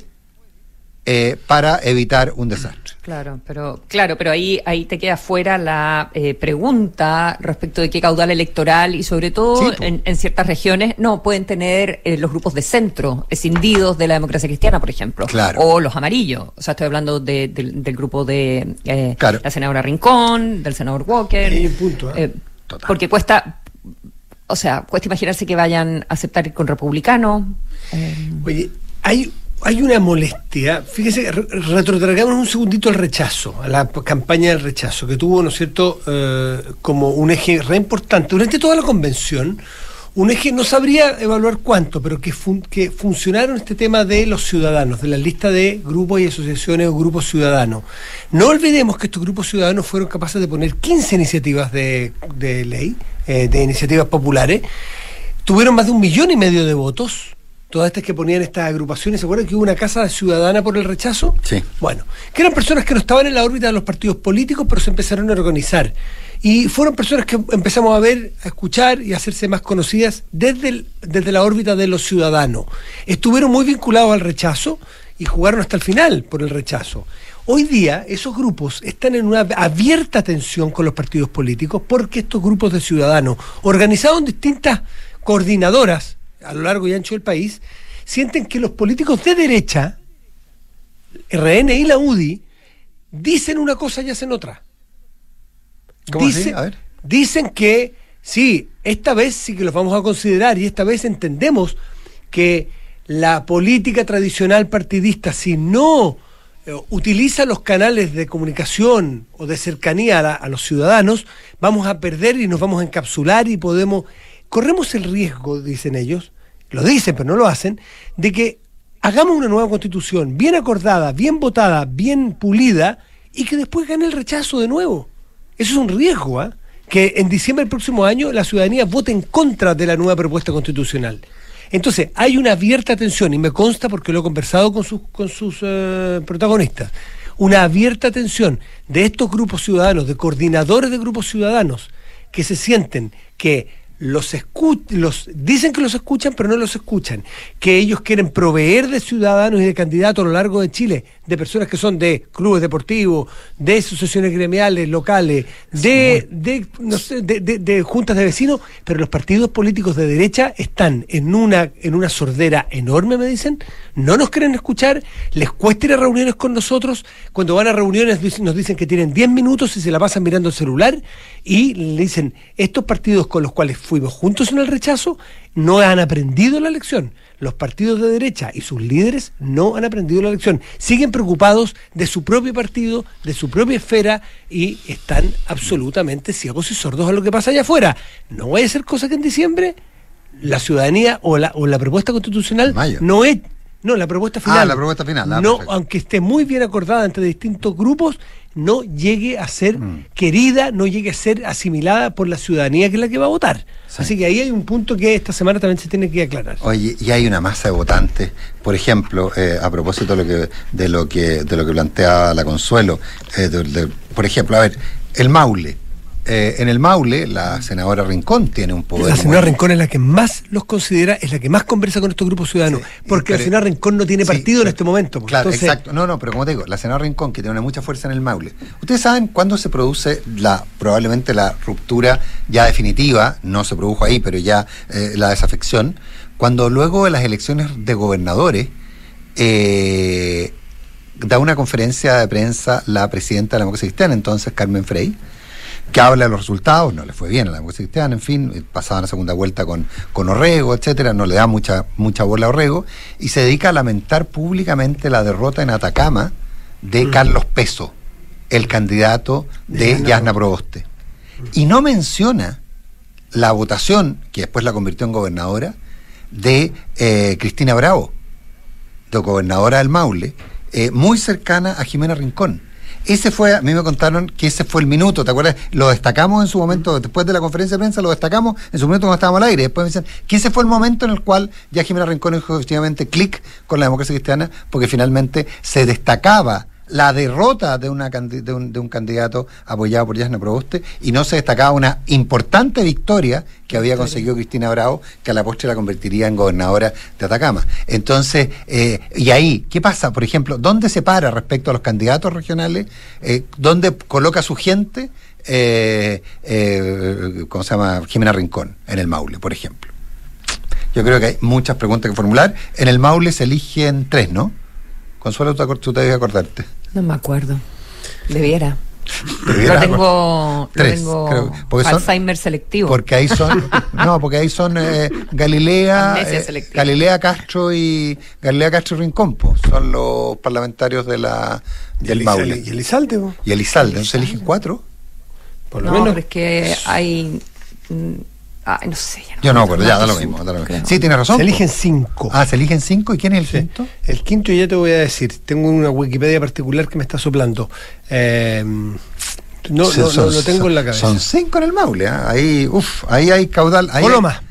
eh, para evitar un desastre. Claro, pero claro, pero ahí ahí te queda fuera la eh, pregunta respecto de qué caudal electoral y sobre todo Sí, en, en ciertas regiones no pueden tener eh, los grupos de centro escindidos de la democracia cristiana, por ejemplo, Claro. o los amarillos. O sea, estoy hablando de- del- del grupo de eh, Claro. la senadora Rincón, del senador Walker. Un punto, ¿eh? eh, Total. porque cuesta, o sea, cuesta imaginarse que vayan a aceptar ir con republicanos. eh, Oye, hay, hay una molestia. Fíjese, re- retrotraigamos un segundito al rechazo, a la campaña del rechazo, que tuvo, ¿no es cierto?, eh, como un eje re importante. Durante toda la convención, un eje, no sabría evaluar cuánto, pero que, fun- que funcionaron este tema de los ciudadanos, de la lista de grupos y asociaciones o grupos ciudadanos. No olvidemos que estos grupos ciudadanos fueron capaces de poner 15 iniciativas de, de ley, eh, de iniciativas populares, tuvieron más de un millón y medio de votos. Todas estas que ponían estas agrupaciones, ¿se acuerdan que hubo una casa ciudadana por el rechazo? Sí. Bueno, que eran personas que no estaban en la órbita de los partidos políticos, pero se empezaron a organizar. Y fueron personas que empezamos a ver, a escuchar y a hacerse más conocidas desde, el- desde la órbita de los ciudadanos. Estuvieron muy vinculados al rechazo y jugaron hasta el final por el rechazo. Hoy día esos grupos están en una abierta tensión con los partidos políticos porque estos grupos de ciudadanos, organizados en distintas coordinadoras a lo largo y ancho del país, sienten que los políticos de derecha, RN y la UDI, dicen una cosa y hacen otra. ¿Cómo así? Dicen, A ver. dicen que sí, esta vez sí que los vamos a considerar y esta vez entendemos que la política tradicional partidista, si no eh, utiliza los canales de comunicación o de cercanía a, la- a los ciudadanos, vamos a perder y nos vamos a encapsular y podemos... Corremos el riesgo, dicen ellos, lo dicen pero no lo hacen, de que hagamos una nueva constitución bien acordada, bien votada, bien pulida y que después gane el rechazo de nuevo. Eso es un riesgo, ¿ah? que en diciembre del próximo año la ciudadanía vote en contra de la nueva propuesta constitucional. Entonces, hay una abierta atención, y me consta porque lo he conversado con sus, eh, protagonistas, una abierta atención de estos grupos ciudadanos, de coordinadores de grupos ciudadanos, que se sienten que los, los dicen que los escuchan, pero no los escuchan, que ellos quieren proveer de ciudadanos y de candidatos a lo largo de Chile, de personas que son de clubes deportivos, de asociaciones gremiales locales, de, de, no sé, de, de, juntas de vecinos, pero los partidos políticos de derecha están en una, en una sordera enorme, me dicen, no nos quieren escuchar, les cuesta ir a reuniones con nosotros, cuando van a reuniones nos dicen que tienen 10 minutos y se la pasan mirando el celular y le dicen, estos partidos con los cuales fuimos juntos en el rechazo, no han aprendido la lección. Los partidos de derecha y sus líderes no han aprendido la lección. Siguen preocupados de su propio partido, de su propia esfera y están absolutamente ciegos y sordos a lo que pasa allá afuera. No vaya a ser cosa que en diciembre la ciudadanía o la, o la propuesta constitucional no es no, la propuesta ah, final. Ah, la propuesta final. Ah, no, aunque esté muy bien acordada entre distintos grupos, no llegue a ser mm. querida, no llegue a ser asimilada por la ciudadanía que es la que va a votar. Así que ahí hay un punto que esta semana también se tiene que aclarar. Oye, y hay una masa de votantes, por ejemplo, eh, a propósito de lo que de lo que de lo que plantea la Consuelo, eh, por ejemplo, a ver, el Maule eh, en el Maule, la senadora Rincón tiene un poder. La senadora Rincón es la que más los considera, es la que más conversa con estos grupos ciudadanos, porque la senadora Rincón no tiene partido en este momento. Pues. Claro, exacto. No, no, pero como te digo, la senadora Rincón, que tiene una mucha fuerza en el Maule. Ustedes saben cuándo se produce la probablemente la ruptura ya definitiva, no se produjo ahí, pero ya eh, la desafección, cuando luego de las elecciones de gobernadores eh, da una conferencia de prensa la presidenta de la democracia cristiana, entonces Carmen Frey que habla de los resultados, no le fue bien a la democracia cristiana, en fin, pasaban a segunda vuelta con, con Orrego, etcétera, no le da mucha, mucha bola a Orrego, y se dedica a lamentar públicamente la derrota en Atacama de mm. Carlos Peso, el candidato de Yasna Proboste. Y no menciona la votación, que después la convirtió en gobernadora, de eh, Cristina Bravo, de gobernadora del Maule, eh, muy cercana a Jimena Rincón ese fue, a mí me contaron que ese fue el minuto, ¿te acuerdas? Lo destacamos en su momento, después de la conferencia de prensa, lo destacamos en su momento cuando estábamos al aire. Después me dicen que ese fue el momento en el cual ya Jimena Rincón hizo efectivamente clic con la democracia cristiana, porque finalmente se destacaba la derrota de, una, de, un, de un candidato apoyado por Yasna Proboste y no se destacaba una importante victoria que había conseguido Cristina Bravo, que a la postre la convertiría en gobernadora de Atacama. Entonces, eh, y ahí, ¿qué pasa? Por ejemplo, ¿dónde se para respecto a los candidatos regionales? Eh, ¿Dónde coloca su gente? Eh, eh, ¿Cómo se llama? Jimena Rincón, en el Maule, por ejemplo. Yo creo que hay muchas preguntas que formular. En el Maule se eligen tres, ¿no? Consuelo, tú, te debes acordarte. No me acuerdo. Debiera. Debiera tengo, Tres, tengo Alzheimer selectivo. Porque ahí son, no, porque ahí son eh, Galilea, eh, Galilea Castro y Galilea Castro Rincón, son los parlamentarios de la del Maule. Y Elizalde. Y Elizalde, entonces eligen cuatro. Por lo no, menos. Pero es que hay mm, Ah, no sé. Ya no Yo no acuerdo, ya da lo mismo. Da lo mismo. Sí, tiene razón. Se eligen cinco. Ah, se eligen cinco. ¿Y quién es el quinto? El quinto ya te voy a decir. Tengo una Wikipedia particular que me está soplando. Eh, no, no, no, lo tengo en la cabeza. Son cinco en el Maule. ¿eh? Ahí, uf, ahí hay caudal. Ahí Coloma.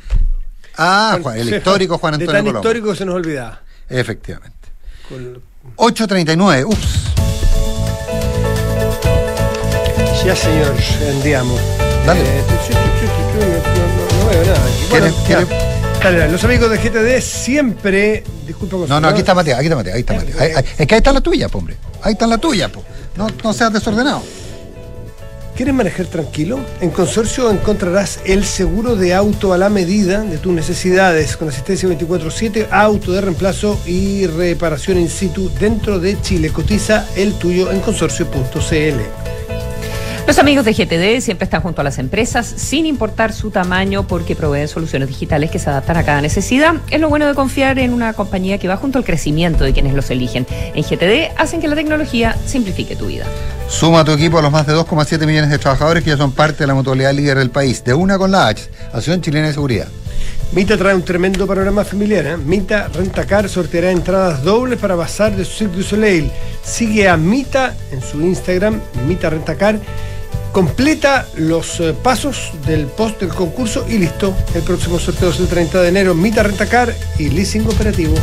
Ah, Juan, el histórico Juan Antonio de tan histórico que se nos olvidaba. Efectivamente. Con... 8.39, ups. Ya, señor, andiamo. Dale. Eh, los amigos de GTD siempre. Disculpa, No, no, aquí está Matías, aquí está Matías, ahí está Matías. es que ahí está la tuya, hombre. Ahí está la tuya, po. No, no seas desordenado. ¿Quieres manejar tranquilo? En Consorcio encontrarás el seguro de auto a la medida de tus necesidades, con asistencia 24-7, auto de reemplazo y reparación in situ dentro de Chile. Cotiza el tuyo en consorcio.cl. Los amigos de GTD siempre están junto a las empresas, sin importar su tamaño, porque proveen soluciones digitales que se adaptan a cada necesidad. Es lo bueno de confiar en una compañía que va junto al crecimiento de quienes los eligen. En GTD hacen que la tecnología simplifique tu vida. Suma a tu equipo a los más de 2,7 millones de trabajadores que ya son parte de la mutualidad líder del país. De una con la H, Asociación Chilena de Seguridad. Mita trae un tremendo panorama familiar. ¿eh? Mita Rentacar sorteará entradas dobles para pasar de Cirque du Soleil. Sigue a Mita en su Instagram, Mita Rentacar completa los eh, pasos del post del concurso y listo. El próximo sorteo es el 30 de enero. Mita Rentacar y Leasing Operativo.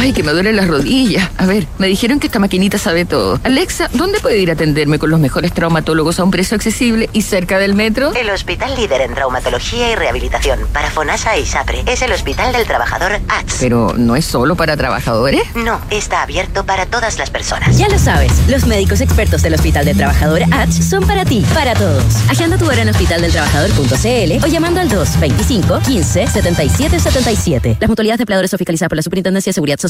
Ay, que me duelen las rodillas. A ver, me dijeron que esta maquinita sabe todo. Alexa, ¿dónde puedo ir a atenderme con los mejores traumatólogos a un precio accesible y cerca del metro? El hospital líder en traumatología y rehabilitación para FONASA y SAPRE es el Hospital del Trabajador ATS. Pero no es solo para trabajadores. No, está abierto para todas las personas. Ya lo sabes, los médicos expertos del Hospital del Trabajador ATS son para ti, para todos. Agenda tu hora en hospitaldeltrabajador.cl o llamando al 225 15 77 77. Las mutualidades de empleadores son fiscalizadas por la Superintendencia de Seguridad Social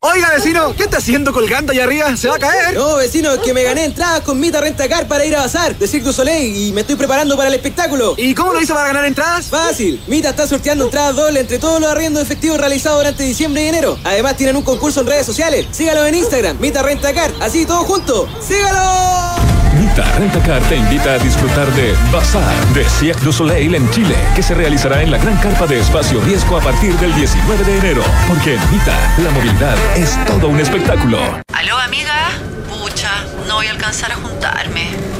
Oiga, vecino, ¿qué está haciendo colgando allá arriba? ¿Se va a caer? No, vecino, es que me gané entradas con Mita Rentacar para ir a bazar de Cirque du Soleil y me estoy preparando para el espectáculo. ¿Y cómo lo hizo para ganar entradas? Fácil. Mita está sorteando entradas dobles entre todos los arriendos efectivos realizados durante diciembre y enero. Además, tienen un concurso en redes sociales. Sígalo en Instagram, Mita Rentacar. Así, todo junto. ¡Sígalo! Mita Rentacar te invita a disfrutar de Bazar de Cirque du Soleil en Chile, que se realizará en la gran carpa de Espacio Riesgo a partir del 19 de enero. Porque en Mita, la movilidad es todo un espectáculo. ¿Aló, amiga? Pucha, no voy a alcanzar a juntarme.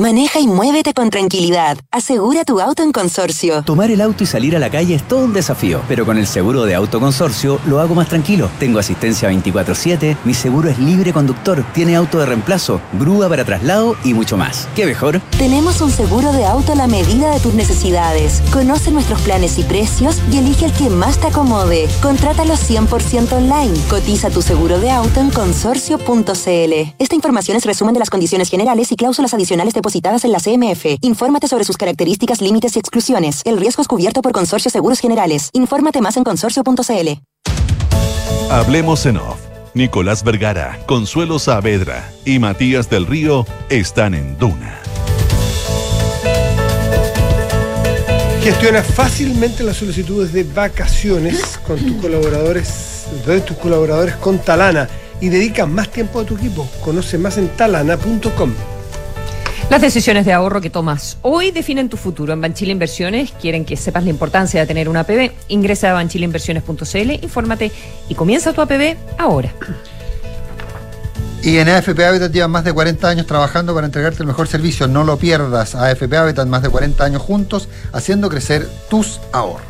Maneja y muévete con tranquilidad. Asegura tu auto en consorcio. Tomar el auto y salir a la calle es todo un desafío, pero con el seguro de auto consorcio lo hago más tranquilo. Tengo asistencia 24/7, mi seguro es libre conductor, tiene auto de reemplazo, grúa para traslado y mucho más. ¿Qué mejor? Tenemos un seguro de auto a la medida de tus necesidades. Conoce nuestros planes y precios y elige el que más te acomode. Contrátalo 100% online. Cotiza tu seguro de auto en consorcio.cl. Esta información es resumen de las condiciones generales y cláusulas adicionales de depositadas en la CMF. Infórmate sobre sus características, límites y exclusiones. El riesgo es cubierto por Consorcio Seguros Generales. Infórmate más en consorcio.cl. Hablemos en off. Nicolás Vergara, Consuelo Saavedra y Matías del Río están en Duna. Gestiona fácilmente las solicitudes de vacaciones con tus colaboradores, de tus colaboradores con Talana y dedica más tiempo a tu equipo. Conoce más en talana.com. Las decisiones de ahorro que tomas hoy definen tu futuro. En Banchile Inversiones quieren que sepas la importancia de tener una APB. Ingresa a banchileinversiones.cl, infórmate y comienza tu APB ahora. Y en AFP Habitat llevan más de 40 años trabajando para entregarte el mejor servicio. No lo pierdas. AFP Habitat, más de 40 años juntos, haciendo crecer tus ahorros.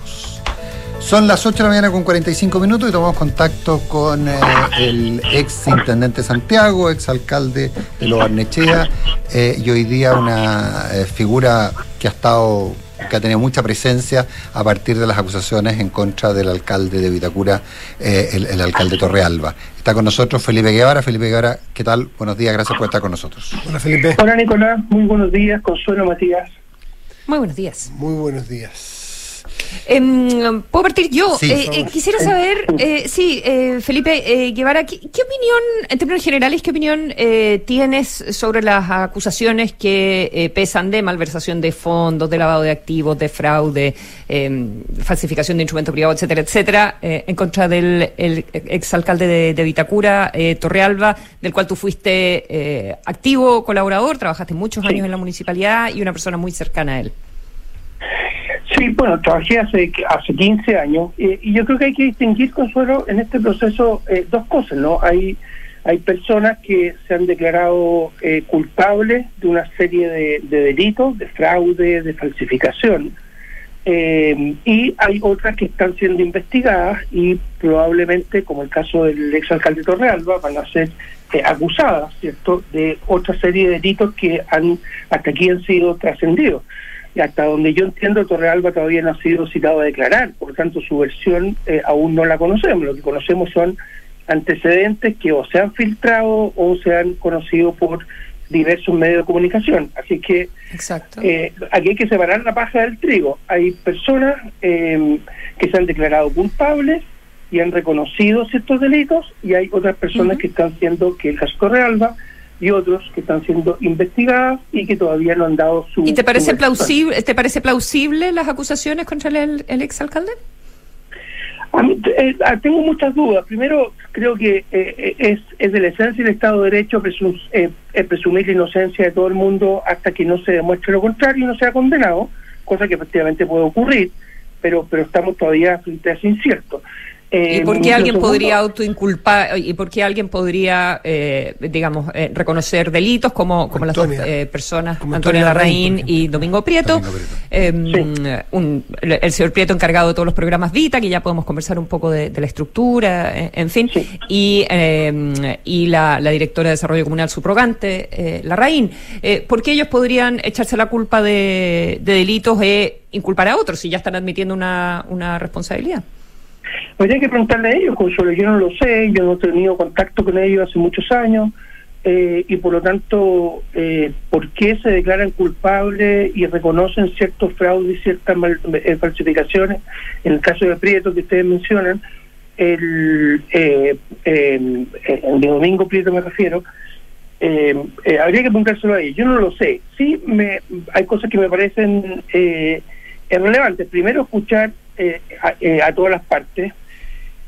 Son las 8 de la mañana con 45 minutos y tomamos contacto con eh, el ex intendente Santiago, ex alcalde de Lo Barnechea, eh, y hoy día una eh, figura que ha estado que ha tenido mucha presencia a partir de las acusaciones en contra del alcalde de Vitacura, eh, el, el, alcalde Torrealba. Está con nosotros Felipe Guevara. Felipe Guevara, ¿qué tal? Buenos días, gracias por estar con nosotros. Hola Felipe. Hola Nicolás, muy buenos días. Consuelo Matías. Muy buenos días. Muy buenos días. Em, ¿Puedo partir yo? Sí. Eh, eh, quisiera saber, eh, sí, eh, Felipe eh, Guevara, ¿qué, qué opinión, en términos generales, qué opinión eh, tienes sobre las acusaciones que eh, pesan de malversación de fondos, de lavado de activos, de fraude, em, falsificación de instrumento privado, etcétera, etcétera, eh, en contra del el exalcalde de, de Vitacura, eh, Torrealba, del cual tú fuiste eh, activo colaborador, trabajaste muchos años en la municipalidad y una persona muy cercana a él? Sí, bueno, trabajé hace, hace 15 años eh, y yo creo que hay que distinguir, Consuelo, en este proceso eh, dos cosas, ¿no? Hay, hay personas que se han declarado eh, culpables de una serie de, de delitos, de fraude, de falsificación, eh, y hay otras que están siendo investigadas y probablemente, como el caso del exalcalde Torrealba, van a ser eh, acusadas, ¿cierto?, de otra serie de delitos que han hasta aquí han sido trascendidos y hasta donde yo entiendo Torrealba todavía no ha sido citado a declarar, por lo tanto su versión eh, aún no la conocemos, lo que conocemos son antecedentes que o se han filtrado o se han conocido por diversos medios de comunicación, así que Exacto. eh, aquí hay que separar la paja del trigo, hay personas eh, que se han declarado culpables y han reconocido ciertos delitos y hay otras personas que están siendo, que el caso Torrealba, y otros que están siendo investigadas y que todavía no han dado su... ¿Y te parece plausible, te parece plausible las acusaciones contra el, el exalcalde? A mí, eh, ah, tengo muchas dudas. Primero, creo que eh, eh, es, es de la esencia del Estado de Derecho presum- eh, eh, presumir la inocencia de todo el mundo hasta que no se demuestre lo contrario y no sea condenado, cosa que efectivamente puede ocurrir, pero pero estamos todavía frente a ese incierto. Eh, ¿Y por qué alguien podría autoinculpar, y por qué alguien podría, eh, digamos, eh, reconocer delitos como, como las dos eh, personas, Antonia Antonia Larraín, Larraín y Domingo Prieto? Eh, un- el, señor Prieto encargado de todos los programas Vita, que ya podemos conversar un poco de, de la estructura, eh, en fin, y, eh, y la, la directora de Desarrollo Comunal subrogante, eh, Larraín. Eh, ¿Por qué ellos podrían echarse la culpa de, de delitos e inculpar a otros si ya están admitiendo una, una responsabilidad? Habría que preguntarle a ellos, Consuelo. Yo no lo sé, yo no he tenido contacto con ellos hace muchos años eh, y por lo tanto, eh, ¿por qué se declaran culpables y reconocen ciertos fraudes y ciertas mal- eh, falsificaciones? En el caso de Prieto que ustedes mencionan, el, eh, eh, el de Domingo Prieto me refiero, eh, eh, habría que preguntárselo a ellos. Yo no lo sé. Sí, me, hay cosas que me parecen eh, relevantes. Primero, escuchar eh, a, eh, a todas las partes.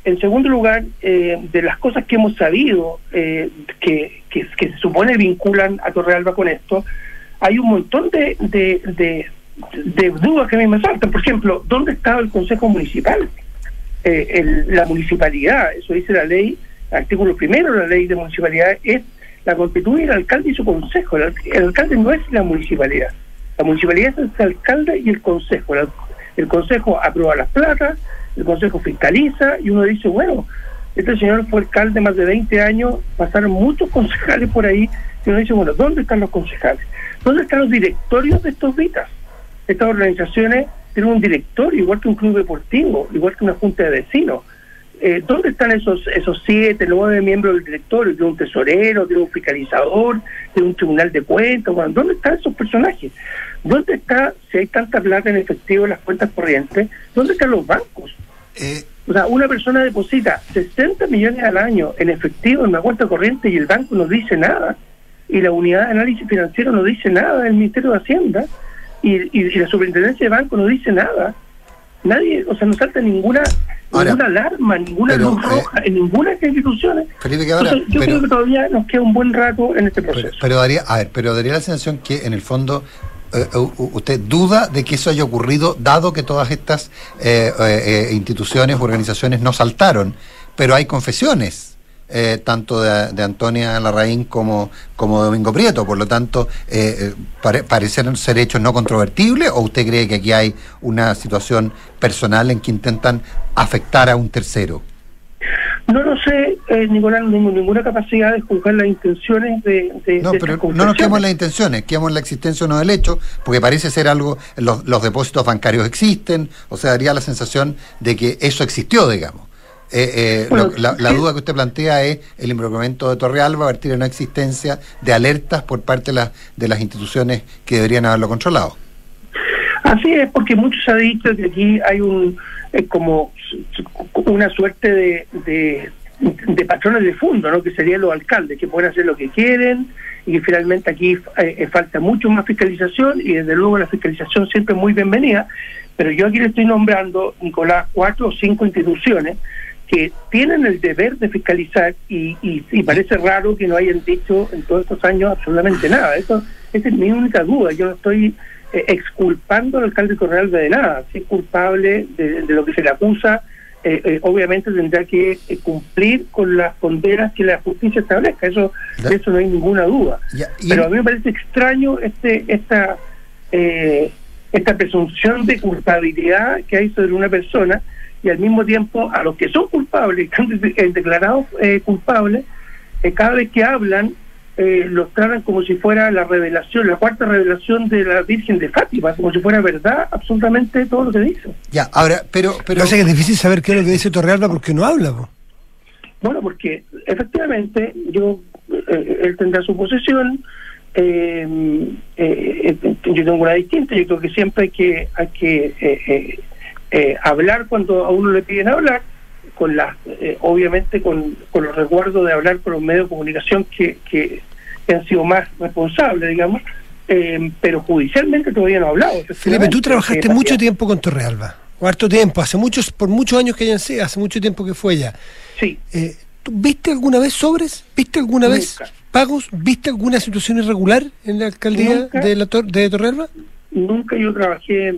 En segundo lugar, eh, de las cosas que hemos sabido eh, que, que, que se supone vinculan a Torrealba con esto, hay un montón de, de, dudas que a mí me saltan. Por ejemplo, ¿dónde estaba el Consejo Municipal? El- la municipalidad, eso dice la ley, artículo primero de la ley de municipalidad, es la constituye el alcalde y su consejo. El alcalde no es la municipalidad. La municipalidad es el alcalde y el consejo. El, consejo aprueba las plazas, el consejo fiscaliza y uno dice, bueno, este señor fue alcalde más de 20 años, pasaron muchos concejales por ahí, y uno dice, bueno, ¿dónde están los concejales? ¿Dónde están los directorios de estos VITAS? Estas organizaciones tienen un directorio, igual que un club deportivo, igual que una junta de vecinos. Eh, ¿Dónde están esos esos siete, nueve miembros del directorio? Tiene un tesorero, tiene un fiscalizador, tiene un tribunal de cuentas. Bueno, ¿Dónde están esos personajes? ¿Dónde está, si hay tanta plata en efectivo en las cuentas corrientes, dónde están los bancos? O sea, una persona deposita 60 millones al año en efectivo en una cuenta corriente y el banco no dice nada, y la unidad de análisis financiero no dice nada del Ministerio de Hacienda, y, y- y la superintendencia de banco no dice nada. Nadie, o sea, no salta ninguna, ninguna alarma, ninguna pero, luz eh, roja en ninguna de estas instituciones. Felipe Guevara, Entonces, yo pero- creo que todavía nos queda un buen rato en este proceso. Pero daría, a ver, pero daría la sensación que en el fondo eh, usted duda de que eso haya ocurrido, dado que todas estas eh, eh, eh, instituciones, organizaciones no saltaron, pero hay confesiones. eh, tanto de, de Antonia Larraín como, como de Domingo Prieto, por lo tanto, eh, eh, pare- parecen ser hechos no controvertibles, o usted cree que aquí hay una situación personal en que intentan afectar a un tercero? No lo sé, eh, tengo ninguna capacidad de juzgar las intenciones de, de, No, de pero no nos quedamos en las intenciones, quedamos en la existencia o no del hecho, porque parece ser algo, los, los depósitos bancarios existen, o sea, daría la sensación de que eso existió, digamos. Eh, eh, Bueno, lo- la, duda que usted plantea es el involucramiento de Torrealba a partir de una existencia de alertas por parte de las, de las instituciones que deberían haberlo controlado. Así es, porque muchos ha dicho que aquí hay un eh, como una suerte de, de, patrones de fondo, ¿no? que serían los alcaldes, que pueden hacer lo que quieren y que finalmente aquí eh, falta mucho más fiscalización y desde luego la fiscalización siempre es muy bienvenida, pero yo aquí le estoy nombrando, Nicolás, cuatro o cinco instituciones que tienen el deber de fiscalizar y, y, y parece raro que no hayan dicho en todos estos años absolutamente nada. Eso, esa es mi única duda. Yo estoy eh, exculpando al alcalde Correalba de nada. Si es culpable de, de lo que se le acusa, eh, eh, obviamente tendrá que eh, cumplir con las condenas que la justicia establezca. Eso, de eso no hay ninguna duda. Pero a mí me parece extraño este esta eh, esta presunción de culpabilidad que hay sobre una persona y al mismo tiempo a los que son culpables, que han de- declarados eh, culpables, cada vez que hablan eh, los tratan como si fuera la revelación, la cuarta revelación de la Virgen de Fátima, como si fuera verdad absolutamente todo lo que dicen. Ya, ahora, pero... pero Lo que pasa es que es difícil saber qué es lo que dice Torrealba porque no habla. po. Bueno, porque efectivamente yo eh, él tendrá su posición, eh, eh, eh, yo tengo una distinta, yo creo que siempre hay que hay que eh, eh, eh, hablar cuando a uno le piden hablar, con la, eh, obviamente con, con los resguardos de hablar con los medios de comunicación que, que, han sido más responsables, digamos, eh, pero judicialmente todavía no ha hablado. Felipe, tú trabajaste Eh, mucho tiempo con Torrealba, o harto tiempo, hace muchos, por muchos años que ella sea, hace mucho tiempo que fue ella. Sí. Eh, ¿tú ¿Viste alguna vez sobres? ¿Viste alguna vez pagos? ¿Viste alguna situación irregular en la alcaldía Nunca. de, la Tor- de Torrealba? nunca yo trabajé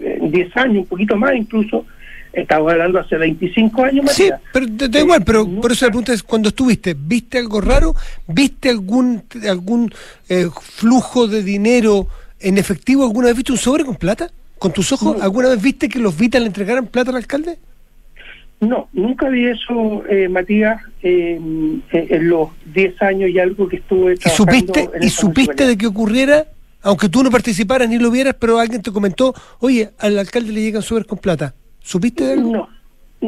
eh, 10 años, un poquito más incluso, estaba hablando hace 25 años, Sí, Matías. pero da, da igual, pero por eso la pregunta es, cuando estuviste, ¿viste algo raro? ¿Viste algún algún eh, flujo de dinero en efectivo? ¿Alguna vez viste un sobre con plata? ¿Con tus ojos? ¿Alguna vez viste que los Vitas le entregaran plata al alcalde? No, nunca vi eso, eh, Matías, eh, eh, en los 10 años y algo que estuve ¿Y trabajando supiste, en y supiste de que ocurriera, aunque tú no participaras ni lo vieras, pero alguien te comentó, oye, al alcalde le llegan sobre con plata? ¿Supiste de algo? No,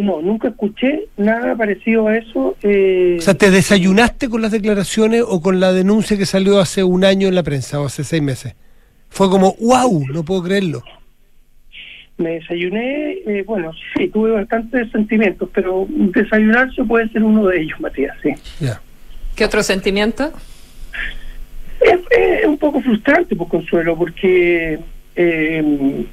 no, nunca escuché nada parecido a eso. eh, O sea, ¿te desayunaste con las declaraciones o con la denuncia que salió hace un año en la prensa o hace seis meses? Fue como, wow, no puedo creerlo. me desayuné, eh, bueno, sí, tuve bastantes sentimientos, pero desayunarse puede ser uno de ellos, Matías, sí. ¿Qué otro sentimiento? Es, es un poco frustrante, por Consuelo, porque eh,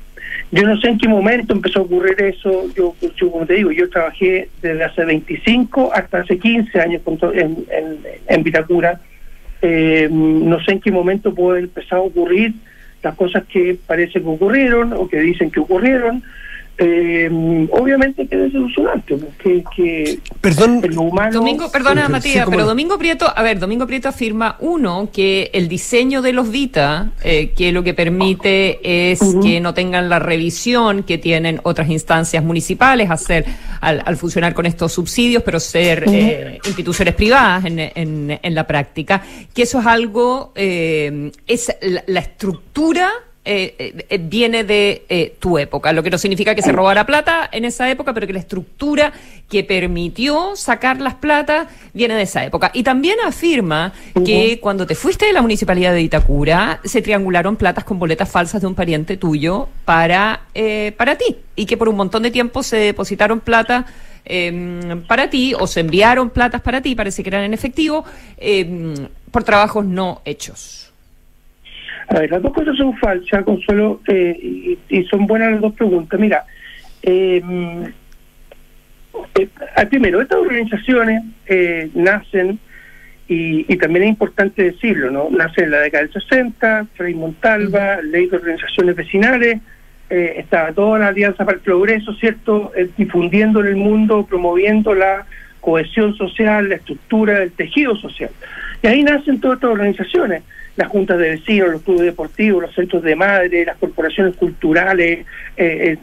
yo no sé en qué momento empezó a ocurrir eso. Yo, como te digo, yo trabajé desde hace 25 hasta hace 15 años en, en, en Vitacura. Eh, no sé en qué momento puede empezar a ocurrir las cosas que parece que ocurrieron o que dicen que ocurrieron. Eh, obviamente que es desilusionante, porque que Perdón, en lo humano... Domingo, perdona Sí, Matías, pero no. Domingo Prieto, a ver, Domingo Prieto afirma, uno, que el diseño de los Vita, eh, que lo que permite es que no tengan la revisión que tienen otras instancias municipales, hacer al, al funcionar con estos subsidios, pero ser eh, instituciones privadas en, en- en la práctica, que eso es algo, eh, es la, la estructura eh, eh, eh, viene de eh, tu época, lo que no significa que se robara plata en esa época, pero que la estructura que permitió sacar las plata viene de esa época. Y también afirma que cuando te fuiste de la municipalidad de Itacura, se triangularon platas con boletas falsas de un pariente tuyo para, eh, para ti, y que por un montón de tiempo se depositaron plata eh, para ti, o se enviaron platas para ti, parece que eran en efectivo, eh, por trabajos no hechos. A ver, las dos cosas son falsas, Consuelo, eh, y, son buenas las dos preguntas. Mira, eh, eh, primero, estas organizaciones eh, nacen, y, también es importante decirlo, ¿no? Nacen en la década del 60, Frei Montalva, ley de organizaciones vecinales, eh, estaba toda la Alianza para el Progreso, ¿cierto? Difundiendo en el mundo, promoviendo la cohesión social, la estructura del tejido social. Y ahí nacen todas estas organizaciones, las juntas de vecinos, los clubes deportivos, los centros de madre, las corporaciones culturales, eh,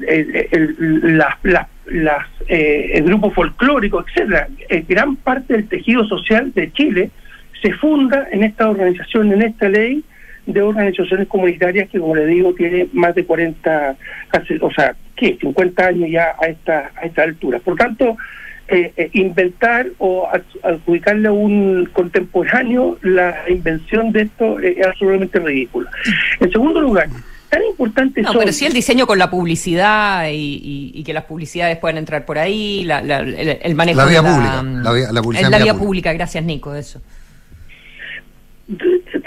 el, las- las, eh, el grupo folclórico, etcétera. Eh, gran parte del tejido social de Chile se funda en esta organización, en esta ley de organizaciones comunitarias que, como le digo, tiene más de 40, casi, o sea, ¿qué? 50 años ya a esta, a esta altura. Por tanto, eh, eh, inventar o ad- adjudicarle a un contemporáneo la invención de esto eh, es absolutamente ridículo. En segundo lugar, tan importantes No, son... pero sí el diseño con la publicidad y, y- y que las publicidades puedan entrar por ahí, la- la- el, el manejo La vía de pública, la vía- la publicidad la vía vía pública. pública. Gracias, Nico, eso.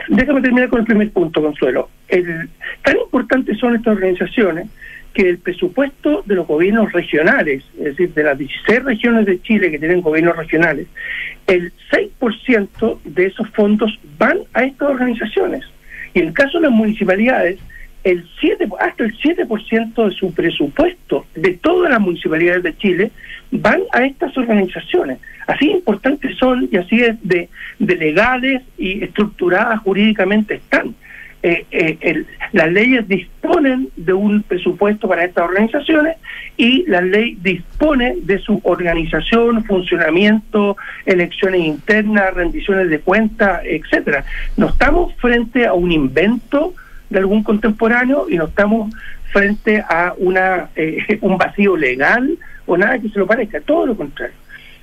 Déjame terminar con el primer punto, Consuelo. El, tan importantes son estas organizaciones que el presupuesto de los gobiernos regionales, es decir, de las 16 regiones de Chile que tienen gobiernos regionales, el 6% de esos fondos van a estas organizaciones. Y en el caso de las municipalidades, el 7, hasta el 7% de su presupuesto de todas las municipalidades de Chile van a estas organizaciones. Así importantes son y así de legales y estructuradas jurídicamente están. Eh, eh, el- las leyes disponen de un presupuesto para estas organizaciones y la ley dispone de su organización, funcionamiento, elecciones internas, rendiciones de cuentas, etcétera. No estamos frente a un invento de algún contemporáneo y no estamos frente a una eh, un vacío legal o nada que se lo parezca, todo lo contrario.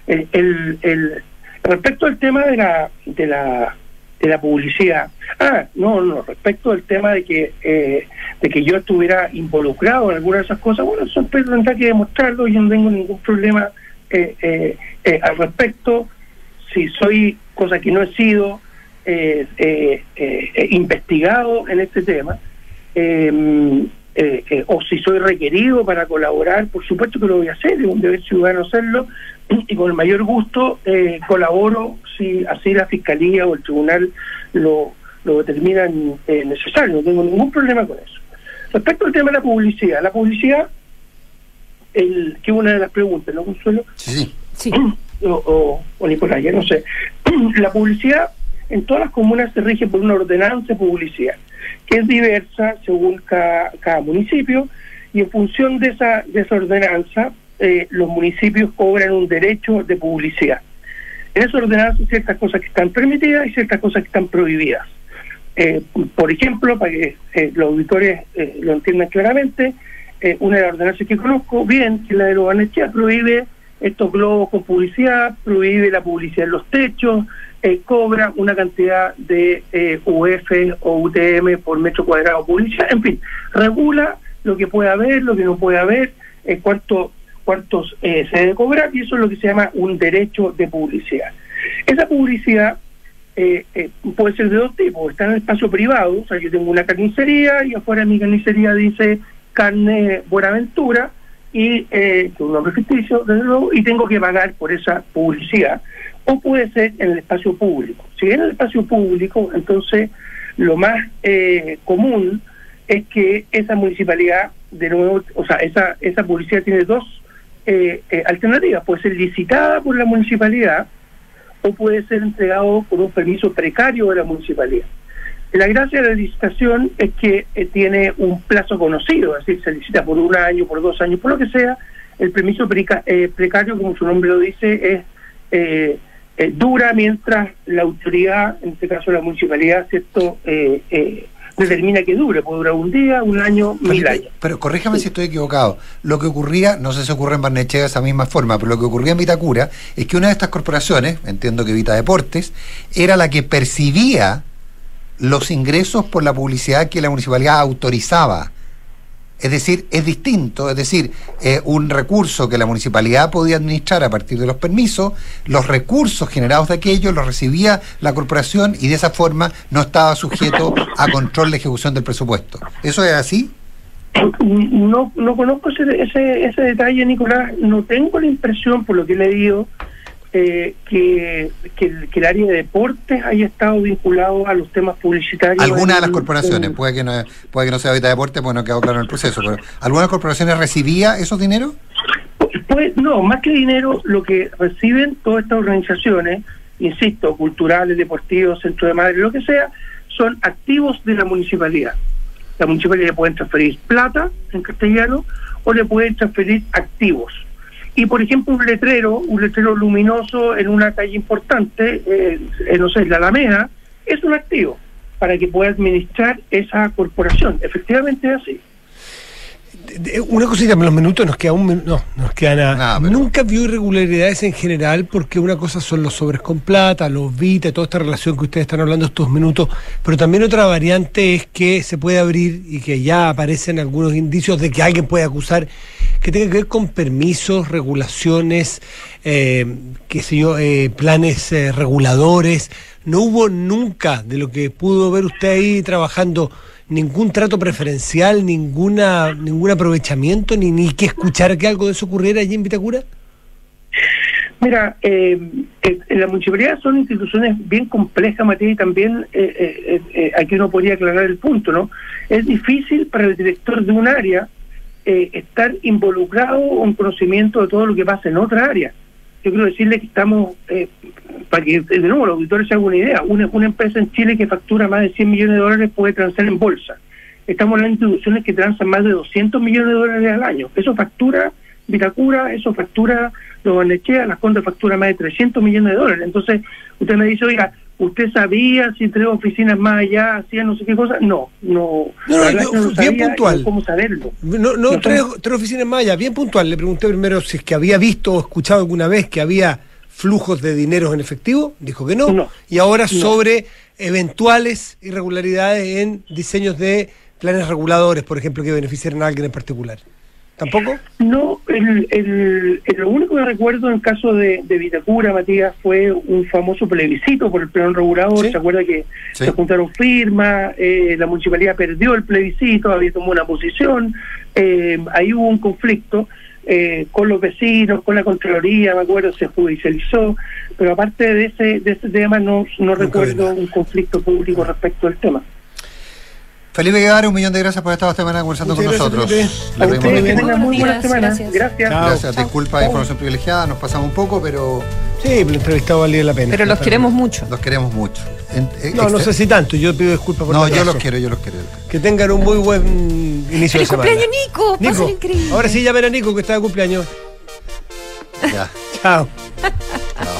El, el, el- respecto al tema de la de la de la publicidad. Ah, no, no, respecto al tema de que eh, de que yo estuviera involucrado en alguna de esas cosas, bueno, eso tendrá que demostrarlo, yo no tengo ningún problema eh, eh, eh, al respecto. Si soy, cosa que no he sido, eh, eh, investigado en este tema, eh, eh, o si soy requerido para colaborar, por supuesto que lo voy a hacer, es un deber ciudadano hacerlo, y con el mayor gusto eh, colaboro si así la Fiscalía o el Tribunal lo, lo determinan eh, necesario, no tengo ningún problema con eso. Respecto al tema de la publicidad, la publicidad, el, que es una de las preguntas, ¿no, Consuelo? Sí, sí. O, o, o Nicolás, ya no sé. la publicidad en todas las comunas se rige por una ordenanza de publicidad, que es diversa según cada, municipio, y en función de esa, de esa ordenanza, eh, los municipios cobran un derecho de publicidad. En esa ordenanza hay ciertas cosas que están permitidas y ciertas cosas que están prohibidas. Eh, por ejemplo, para que eh, los auditores eh, lo entiendan claramente, una de las ordenanzas que conozco bien, que es la de los Banechea, prohíbe estos globos con publicidad, prohíbe la publicidad en los techos, eh, cobra una cantidad de eh, UF o UTM por metro cuadrado publicidad, en fin, regula lo que puede haber, lo que no puede haber, eh, cuánto, cuántos eh, se debe cobrar, y eso es lo que se llama un derecho de publicidad. Esa publicidad eh, eh, puede ser de dos tipos. Está en el espacio privado, o sea, yo tengo una carnicería y afuera de mi carnicería dice carne Buenaventura y eh, un nombre ficticio, desde luego, y tengo que pagar por esa publicidad. O puede ser en el espacio público. Si es en el espacio público, entonces lo más eh, común es que esa municipalidad, de nuevo, o sea, esa, esa publicidad tiene dos eh, eh, alternativas. Puede ser licitada por la municipalidad o puede ser entregado por un permiso precario de la municipalidad. La gracia de la licitación es que eh, tiene un plazo conocido, es decir, se licita por un año, por dos años, por lo que sea. El permiso preca- eh, precario, como su nombre lo dice, es eh, eh, dura mientras la autoridad, en este caso la municipalidad, cierto, eh, eh, determina que dure, puede durar un día, un año, mil años. Pero corríjame si estoy equivocado. Lo que ocurría, no sé si ocurre en Barnechea de esa misma forma, pero lo que ocurría en Vitacura es que una de estas corporaciones, entiendo que Vita Deportes, era la que percibía los ingresos por la publicidad que la municipalidad autorizaba. Es decir, es distinto, es decir, eh, un recurso que la municipalidad podía administrar a partir de los permisos, los recursos generados de aquello los recibía la corporación y de esa forma no estaba sujeto a control de ejecución del presupuesto. ¿Eso es así? No, no conozco ese, ese, ese detalle, Nicolás. No tengo la impresión, por lo que he leído, eh, que, que, el, que el área de deportes haya estado vinculado a los temas publicitarios. Algunas de las corporaciones, puede que no, puede que no sea Vita Deporte, pues no quedó claro en el proceso, pero ¿algunas corporaciones recibía esos dineros? Pues no, más que dinero, lo que reciben todas estas organizaciones, insisto, culturales, deportivos, centro de madre, lo que sea, son activos de la municipalidad. La municipalidad le pueden transferir plata en castellano o le pueden transferir activos. Y por ejemplo, un letrero, un letrero luminoso en una calle importante, eh, eh, no sé, la Alameda, es un activo para que pueda administrar esa corporación. Efectivamente es así. Una cosita, los minutos nos queda un minuto. No, nos queda nada. Nunca vio irregularidades en general porque una cosa son los sobres con plata, los vita, toda esta relación que ustedes están hablando estos minutos, pero también otra variante es que se puede abrir y que ya aparecen algunos indicios de que alguien puede acusar que tenga que ver con permisos, regulaciones, eh, qué sé yo, eh, planes eh, reguladores. No hubo nunca de lo que pudo ver usted ahí trabajando ningún trato preferencial, ninguna ningún aprovechamiento, ni, ni que escuchar que algo de eso ocurriera allí en Vitacura? Mira, eh, eh, las municipalidades son instituciones bien complejas, Matías, y también eh, eh, eh, aquí uno podría aclarar el punto, ¿no? Es difícil para el director de un área eh, estar involucrado en conocimiento de todo lo que pasa en otra área. Yo quiero decirle que estamos, eh, para que de nuevo los auditores se hagan una idea, una, una empresa en Chile que factura más de 100 millones de dólares puede transar en bolsa. Estamos hablando de instituciones que transan más de 200 millones de dólares al año. Eso factura Vitacura, eso factura los Barnechea, las Condes factura más de 300 millones de dólares. Entonces, usted me dice, oiga, ¿usted sabía si tres oficinas más allá hacían no sé qué cosa? No, no. No, no, yo- no bien sabía, puntual. y ¿Cómo saberlo? No, no No tres, tres oficinas más allá, bien puntual. Le pregunté primero si es que había visto o escuchado alguna vez que había flujos de dineros en efectivo, dijo que no. Y ahora sobre eventuales irregularidades en diseños de planes reguladores, por ejemplo, que beneficiaran a alguien en particular. ¿Tampoco? No, el, el, el- lo único que recuerdo en el caso de, de Vitacura, Matías, fue un famoso plebiscito por el plan regulador. ¿Se acuerda que se juntaron firmas? eh, la municipalidad perdió el plebiscito, había tomado una posición. eh, ahí hubo un conflicto eh, con los vecinos, con la Contraloría, me acuerdo, se judicializó. Pero aparte de ese, de ese tema, no, no recuerdo un conflicto público respecto al tema. Felipe Guevara, un millón de gracias por estar esta semana conversando con nosotros. Felipe. Le muy buena semana. Gracias. Gracias, gracias. disculpa, información privilegiada, nos pasamos un poco, pero. Sí, el entrevistado valía la pena. Pero los queremos mucho. Los queremos mucho. Eh, no, no este sé si tanto, yo pido disculpas por No, yo los quiero, yo los quiero. Que tengan un muy buen inicio de semana. cumpleaños, Nico! Nico. increíble! Ahora sí llamen a Nico que está de cumpleaños. Ya. Chao. Chao.